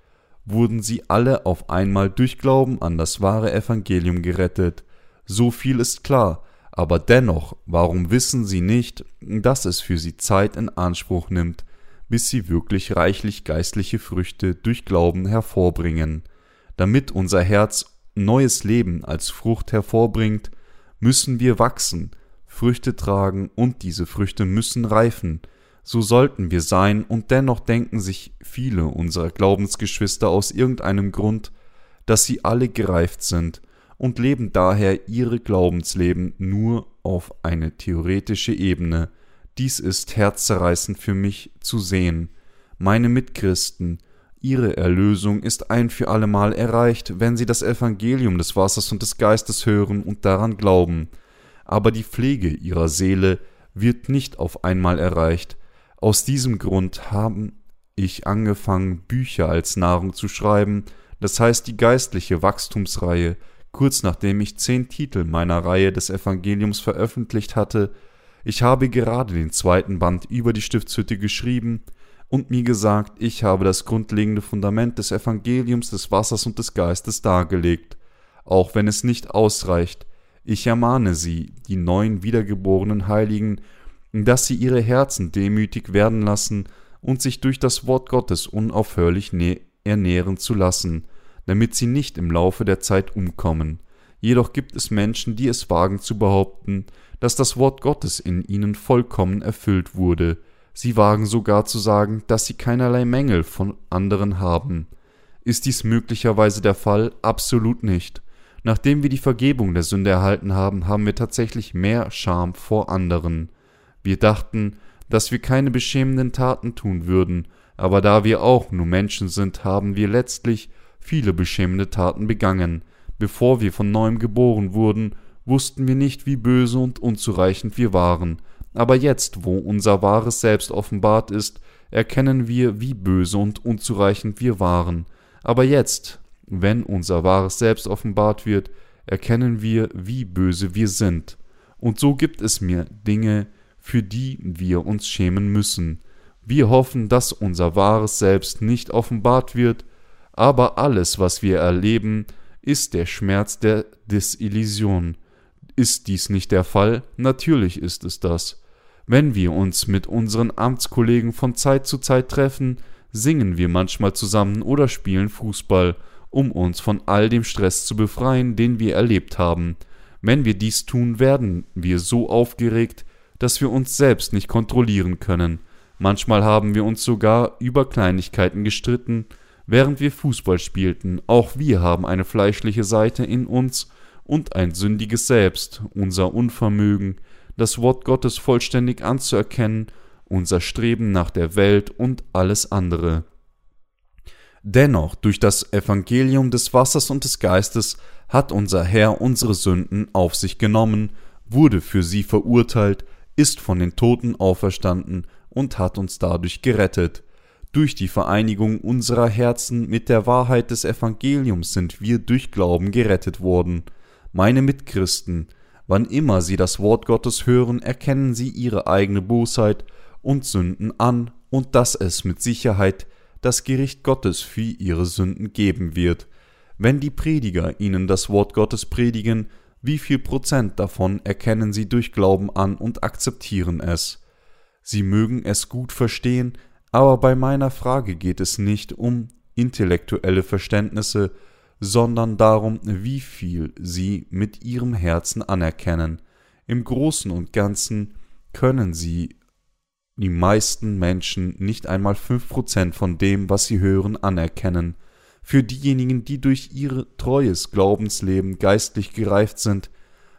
wurden sie alle auf einmal durch Glauben an das wahre Evangelium gerettet. So viel ist klar, aber dennoch, warum wissen sie nicht, dass es für sie Zeit in Anspruch nimmt, bis sie wirklich reichlich geistliche Früchte durch Glauben hervorbringen, damit unser Herz neues Leben als Frucht hervorbringt, müssen wir wachsen, Früchte tragen und diese Früchte müssen reifen. So sollten wir sein und dennoch denken sich viele unserer Glaubensgeschwister aus irgendeinem Grund, dass sie alle gereift sind und leben daher ihre Glaubensleben nur auf eine theoretische Ebene. Dies ist herzzerreißend für mich zu sehen. Meine Mitchristen, Ihre Erlösung ist ein für allemal erreicht, wenn sie das Evangelium des Wassers und des Geistes hören und daran glauben. Aber die Pflege ihrer Seele wird nicht auf einmal erreicht. Aus diesem Grund haben ich angefangen, Bücher als Nahrung zu schreiben, das heißt die geistliche Wachstumsreihe. Kurz nachdem ich zehn Titel meiner Reihe des Evangeliums veröffentlicht hatte, ich habe gerade den zweiten Band über die Stiftshütte geschrieben, und mir gesagt, ich habe das grundlegende Fundament des Evangeliums des Wassers und des Geistes dargelegt, auch wenn es nicht ausreicht. Ich ermahne sie, die neuen wiedergeborenen Heiligen, dass sie ihre Herzen demütig werden lassen und sich durch das Wort Gottes unaufhörlich ernähren zu lassen, damit sie nicht im Laufe der Zeit umkommen. Jedoch gibt es Menschen, die es wagen zu behaupten, dass das Wort Gottes in ihnen vollkommen erfüllt wurde, Sie wagen sogar zu sagen, dass sie keinerlei Mängel von anderen haben. Ist dies möglicherweise der Fall? Absolut nicht. Nachdem wir die Vergebung der Sünde erhalten haben, haben wir tatsächlich mehr Scham vor anderen. Wir dachten, dass wir keine beschämenden Taten tun würden, aber da wir auch nur Menschen sind, haben wir letztlich viele beschämende Taten begangen. Bevor wir von neuem geboren wurden, wussten wir nicht, wie böse und unzureichend wir waren, aber jetzt, wo unser wahres Selbst offenbart ist, erkennen wir, wie böse und unzureichend wir waren. Aber jetzt, wenn unser wahres Selbst offenbart wird, erkennen wir, wie böse wir sind. Und so gibt es mir Dinge, für die wir uns schämen müssen. Wir hoffen, dass unser wahres Selbst nicht offenbart wird, aber alles, was wir erleben, ist der Schmerz der Desillusion. Ist dies nicht der Fall? Natürlich ist es das. Wenn wir uns mit unseren Amtskollegen von Zeit zu Zeit treffen, singen wir manchmal zusammen oder spielen Fußball, um uns von all dem Stress zu befreien, den wir erlebt haben. Wenn wir dies tun, werden wir so aufgeregt, dass wir uns selbst nicht kontrollieren können. Manchmal haben wir uns sogar über Kleinigkeiten gestritten, während wir Fußball spielten. Auch wir haben eine fleischliche Seite in uns und ein sündiges Selbst, unser Unvermögen, das Wort Gottes vollständig anzuerkennen, unser Streben nach der Welt und alles andere. Dennoch, durch das Evangelium des Wassers und des Geistes hat unser Herr unsere Sünden auf sich genommen, wurde für sie verurteilt, ist von den Toten auferstanden und hat uns dadurch gerettet. Durch die Vereinigung unserer Herzen mit der Wahrheit des Evangeliums sind wir durch Glauben gerettet worden. Meine Mitchristen, wann immer sie das Wort Gottes hören, erkennen sie ihre eigene Bosheit und Sünden an und dass es mit Sicherheit das Gericht Gottes für ihre Sünden geben wird. Wenn die Prediger ihnen das Wort Gottes predigen, wie viel Prozent davon erkennen sie durch Glauben an und akzeptieren es? Sie mögen es gut verstehen, aber bei meiner Frage geht es nicht um intellektuelle Verständnisse, sondern darum, wie viel sie mit ihrem Herzen anerkennen. Im Großen und Ganzen können sie die meisten Menschen nicht einmal fünf Prozent von dem, was sie hören, anerkennen. Für diejenigen, die durch ihr treues Glaubensleben geistlich gereift sind,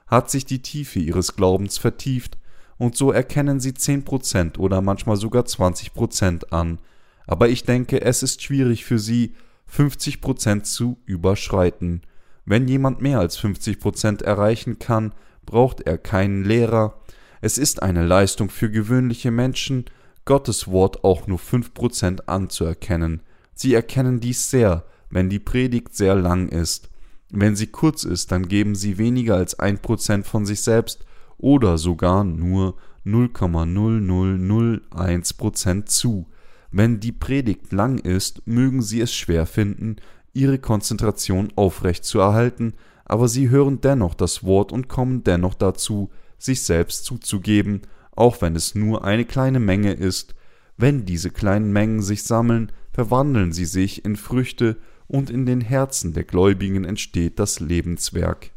hat sich die Tiefe ihres Glaubens vertieft, und so erkennen sie zehn Prozent oder manchmal sogar zwanzig Prozent an. Aber ich denke, es ist schwierig für sie, 50 Prozent zu überschreiten. Wenn jemand mehr als 50 Prozent erreichen kann, braucht er keinen Lehrer. Es ist eine Leistung für gewöhnliche Menschen, Gottes Wort auch nur 5 Prozent anzuerkennen. Sie erkennen dies sehr, wenn die Predigt sehr lang ist. Wenn sie kurz ist, dann geben sie weniger als ein Prozent von sich selbst oder sogar nur 0,0001 Prozent zu. Wenn die Predigt lang ist, mögen sie es schwer finden, ihre Konzentration aufrecht zu erhalten, aber sie hören dennoch das Wort und kommen dennoch dazu, sich selbst zuzugeben, auch wenn es nur eine kleine Menge ist. Wenn diese kleinen Mengen sich sammeln, verwandeln sie sich in Früchte und in den Herzen der Gläubigen entsteht das Lebenswerk.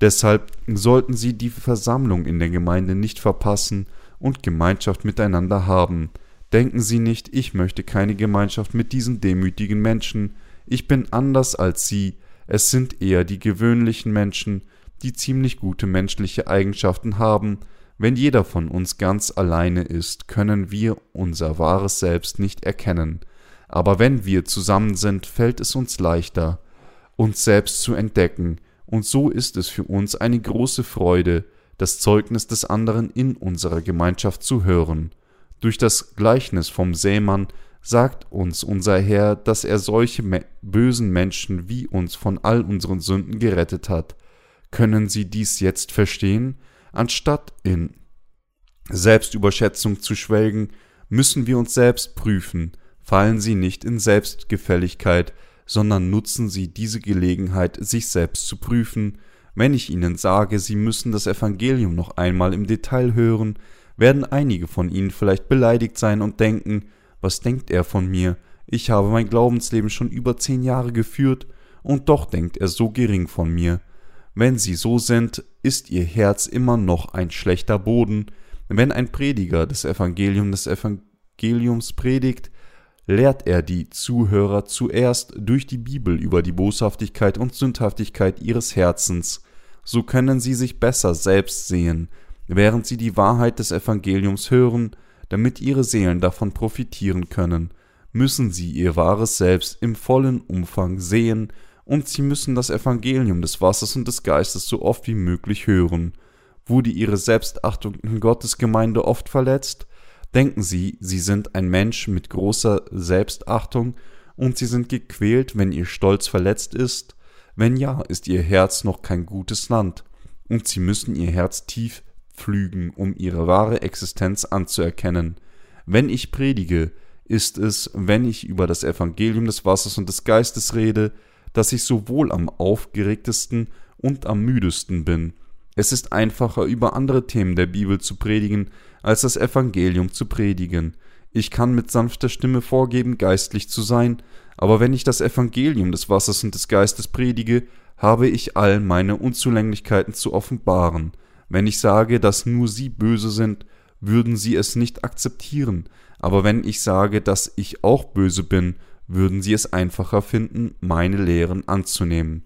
Deshalb sollten sie die Versammlung in der Gemeinde nicht verpassen und Gemeinschaft miteinander haben. Denken Sie nicht, ich möchte keine Gemeinschaft mit diesen demütigen Menschen, ich bin anders als Sie, es sind eher die gewöhnlichen Menschen, die ziemlich gute menschliche Eigenschaften haben, wenn jeder von uns ganz alleine ist, können wir unser wahres Selbst nicht erkennen. Aber wenn wir zusammen sind, fällt es uns leichter, uns selbst zu entdecken, und so ist es für uns eine große Freude, das Zeugnis des anderen in unserer Gemeinschaft zu hören. Durch das Gleichnis vom Sämann sagt uns unser Herr, dass er solche me bösen Menschen wie uns von all unseren Sünden gerettet hat. Können Sie dies jetzt verstehen? Anstatt in Selbstüberschätzung zu schwelgen, müssen wir uns selbst prüfen, fallen sie nicht in Selbstgefälligkeit, sondern nutzen sie diese Gelegenheit, sich selbst zu prüfen. Wenn ich ihnen sage, sie müssen das Evangelium noch einmal im Detail hören, werden einige von ihnen vielleicht beleidigt sein und denken, was denkt er von mir? Ich habe mein Glaubensleben schon über zehn Jahre geführt, und doch denkt er so gering von mir. Wenn sie so sind, ist ihr Herz immer noch ein schlechter Boden. Wenn ein Prediger des Evangelium des Evangeliums predigt, lehrt er die Zuhörer zuerst durch die Bibel über die Boshaftigkeit und Sündhaftigkeit ihres Herzens, so können sie sich besser selbst sehen, während sie die Wahrheit des Evangeliums hören, damit ihre Seelen davon profitieren können, müssen sie ihr wahres Selbst im vollen Umfang sehen, und sie müssen das Evangelium des Wassers und des Geistes so oft wie möglich hören. Wurde ihre Selbstachtung in Gottes Gemeinde oft verletzt, Denken Sie, Sie sind ein Mensch mit großer Selbstachtung und Sie sind gequält, wenn Ihr Stolz verletzt ist? Wenn ja, ist Ihr Herz noch kein gutes Land, und Sie müssen Ihr Herz tief pflügen, um Ihre wahre Existenz anzuerkennen. Wenn ich predige, ist es, wenn ich über das Evangelium des Wassers und des Geistes rede, dass ich sowohl am aufgeregtesten und am müdesten bin. Es ist einfacher, über andere Themen der Bibel zu predigen, als das Evangelium zu predigen. Ich kann mit sanfter Stimme vorgeben, geistlich zu sein, aber wenn ich das Evangelium des Wassers und des Geistes predige, habe ich all meine Unzulänglichkeiten zu offenbaren. Wenn ich sage, dass nur sie böse sind, würden sie es nicht akzeptieren, aber wenn ich sage, dass ich auch böse bin, würden sie es einfacher finden, meine Lehren anzunehmen.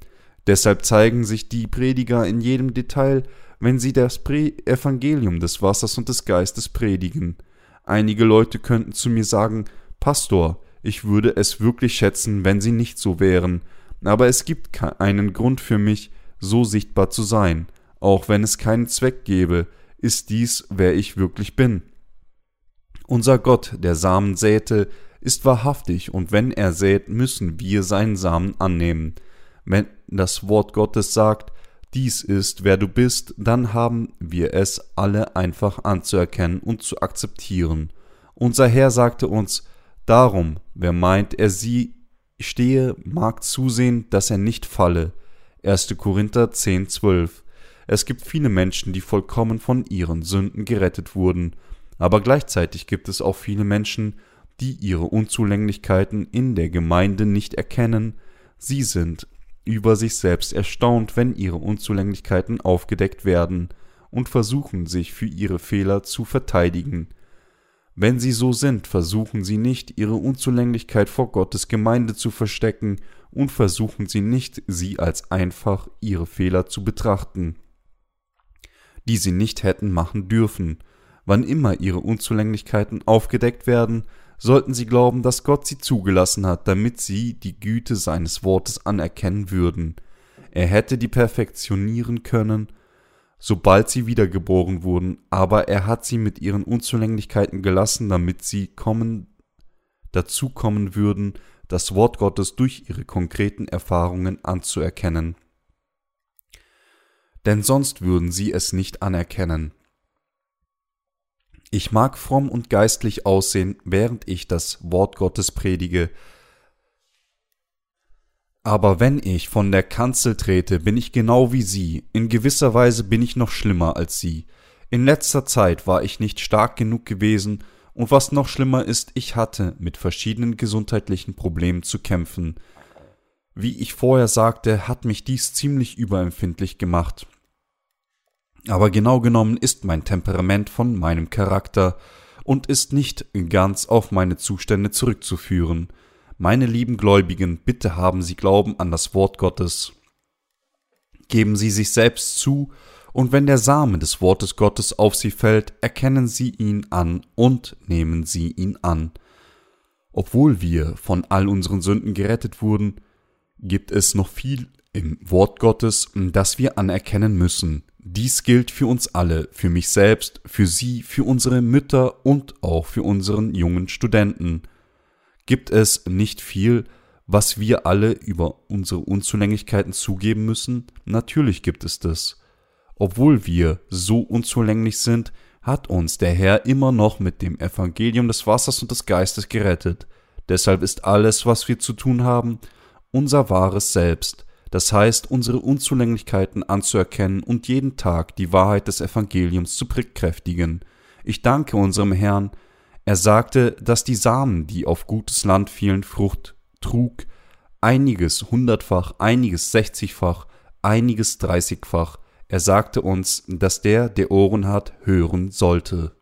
Deshalb zeigen sich die Prediger in jedem Detail, wenn sie das Pre Evangelium des Wassers und des Geistes predigen. Einige Leute könnten zu mir sagen, Pastor, ich würde es wirklich schätzen, wenn sie nicht so wären, aber es gibt keinen Grund für mich, so sichtbar zu sein, auch wenn es keinen Zweck gäbe, ist dies, wer ich wirklich bin. Unser Gott, der Samen säte, ist wahrhaftig, und wenn er sät, müssen wir seinen Samen annehmen. Wenn das Wort Gottes sagt, dies ist, wer du bist, dann haben wir es alle einfach anzuerkennen und zu akzeptieren. Unser Herr sagte uns, darum, wer meint, er sie stehe, mag zusehen, dass er nicht falle. 1. Korinther 10, 12. Es gibt viele Menschen, die vollkommen von ihren Sünden gerettet wurden, aber gleichzeitig gibt es auch viele Menschen, die ihre Unzulänglichkeiten in der Gemeinde nicht erkennen, sie sind über sich selbst erstaunt, wenn ihre Unzulänglichkeiten aufgedeckt werden, und versuchen sich für ihre Fehler zu verteidigen. Wenn sie so sind, versuchen sie nicht, ihre Unzulänglichkeit vor Gottes Gemeinde zu verstecken und versuchen sie nicht, sie als einfach ihre Fehler zu betrachten, die sie nicht hätten machen dürfen. Wann immer ihre Unzulänglichkeiten aufgedeckt werden, sollten sie glauben, dass Gott sie zugelassen hat, damit sie die Güte seines Wortes anerkennen würden. Er hätte die perfektionieren können, sobald sie wiedergeboren wurden, aber er hat sie mit ihren Unzulänglichkeiten gelassen, damit sie kommen, dazu kommen würden, das Wort Gottes durch ihre konkreten Erfahrungen anzuerkennen. Denn sonst würden sie es nicht anerkennen. Ich mag fromm und geistlich aussehen, während ich das Wort Gottes predige, aber wenn ich von der Kanzel trete, bin ich genau wie Sie, in gewisser Weise bin ich noch schlimmer als Sie. In letzter Zeit war ich nicht stark genug gewesen, und was noch schlimmer ist, ich hatte mit verschiedenen gesundheitlichen Problemen zu kämpfen. Wie ich vorher sagte, hat mich dies ziemlich überempfindlich gemacht. Aber genau genommen ist mein Temperament von meinem Charakter und ist nicht ganz auf meine Zustände zurückzuführen. Meine lieben Gläubigen, bitte haben Sie Glauben an das Wort Gottes. Geben Sie sich selbst zu, und wenn der Same des Wortes Gottes auf Sie fällt, erkennen Sie ihn an und nehmen Sie ihn an. Obwohl wir von all unseren Sünden gerettet wurden, gibt es noch viel im Wort Gottes, das wir anerkennen müssen. Dies gilt für uns alle, für mich selbst, für Sie, für unsere Mütter und auch für unseren jungen Studenten. Gibt es nicht viel, was wir alle über unsere Unzulänglichkeiten zugeben müssen? Natürlich gibt es das. Obwohl wir so unzulänglich sind, hat uns der Herr immer noch mit dem Evangelium des Wassers und des Geistes gerettet. Deshalb ist alles, was wir zu tun haben, unser wahres Selbst, das heißt unsere Unzulänglichkeiten anzuerkennen und jeden Tag die Wahrheit des Evangeliums zu bekräftigen. Ich danke unserem Herrn, er sagte, dass die Samen, die auf gutes Land fielen, Frucht trug, einiges hundertfach, einiges sechzigfach, einiges dreißigfach. Er sagte uns, dass der, der Ohren hat, hören sollte.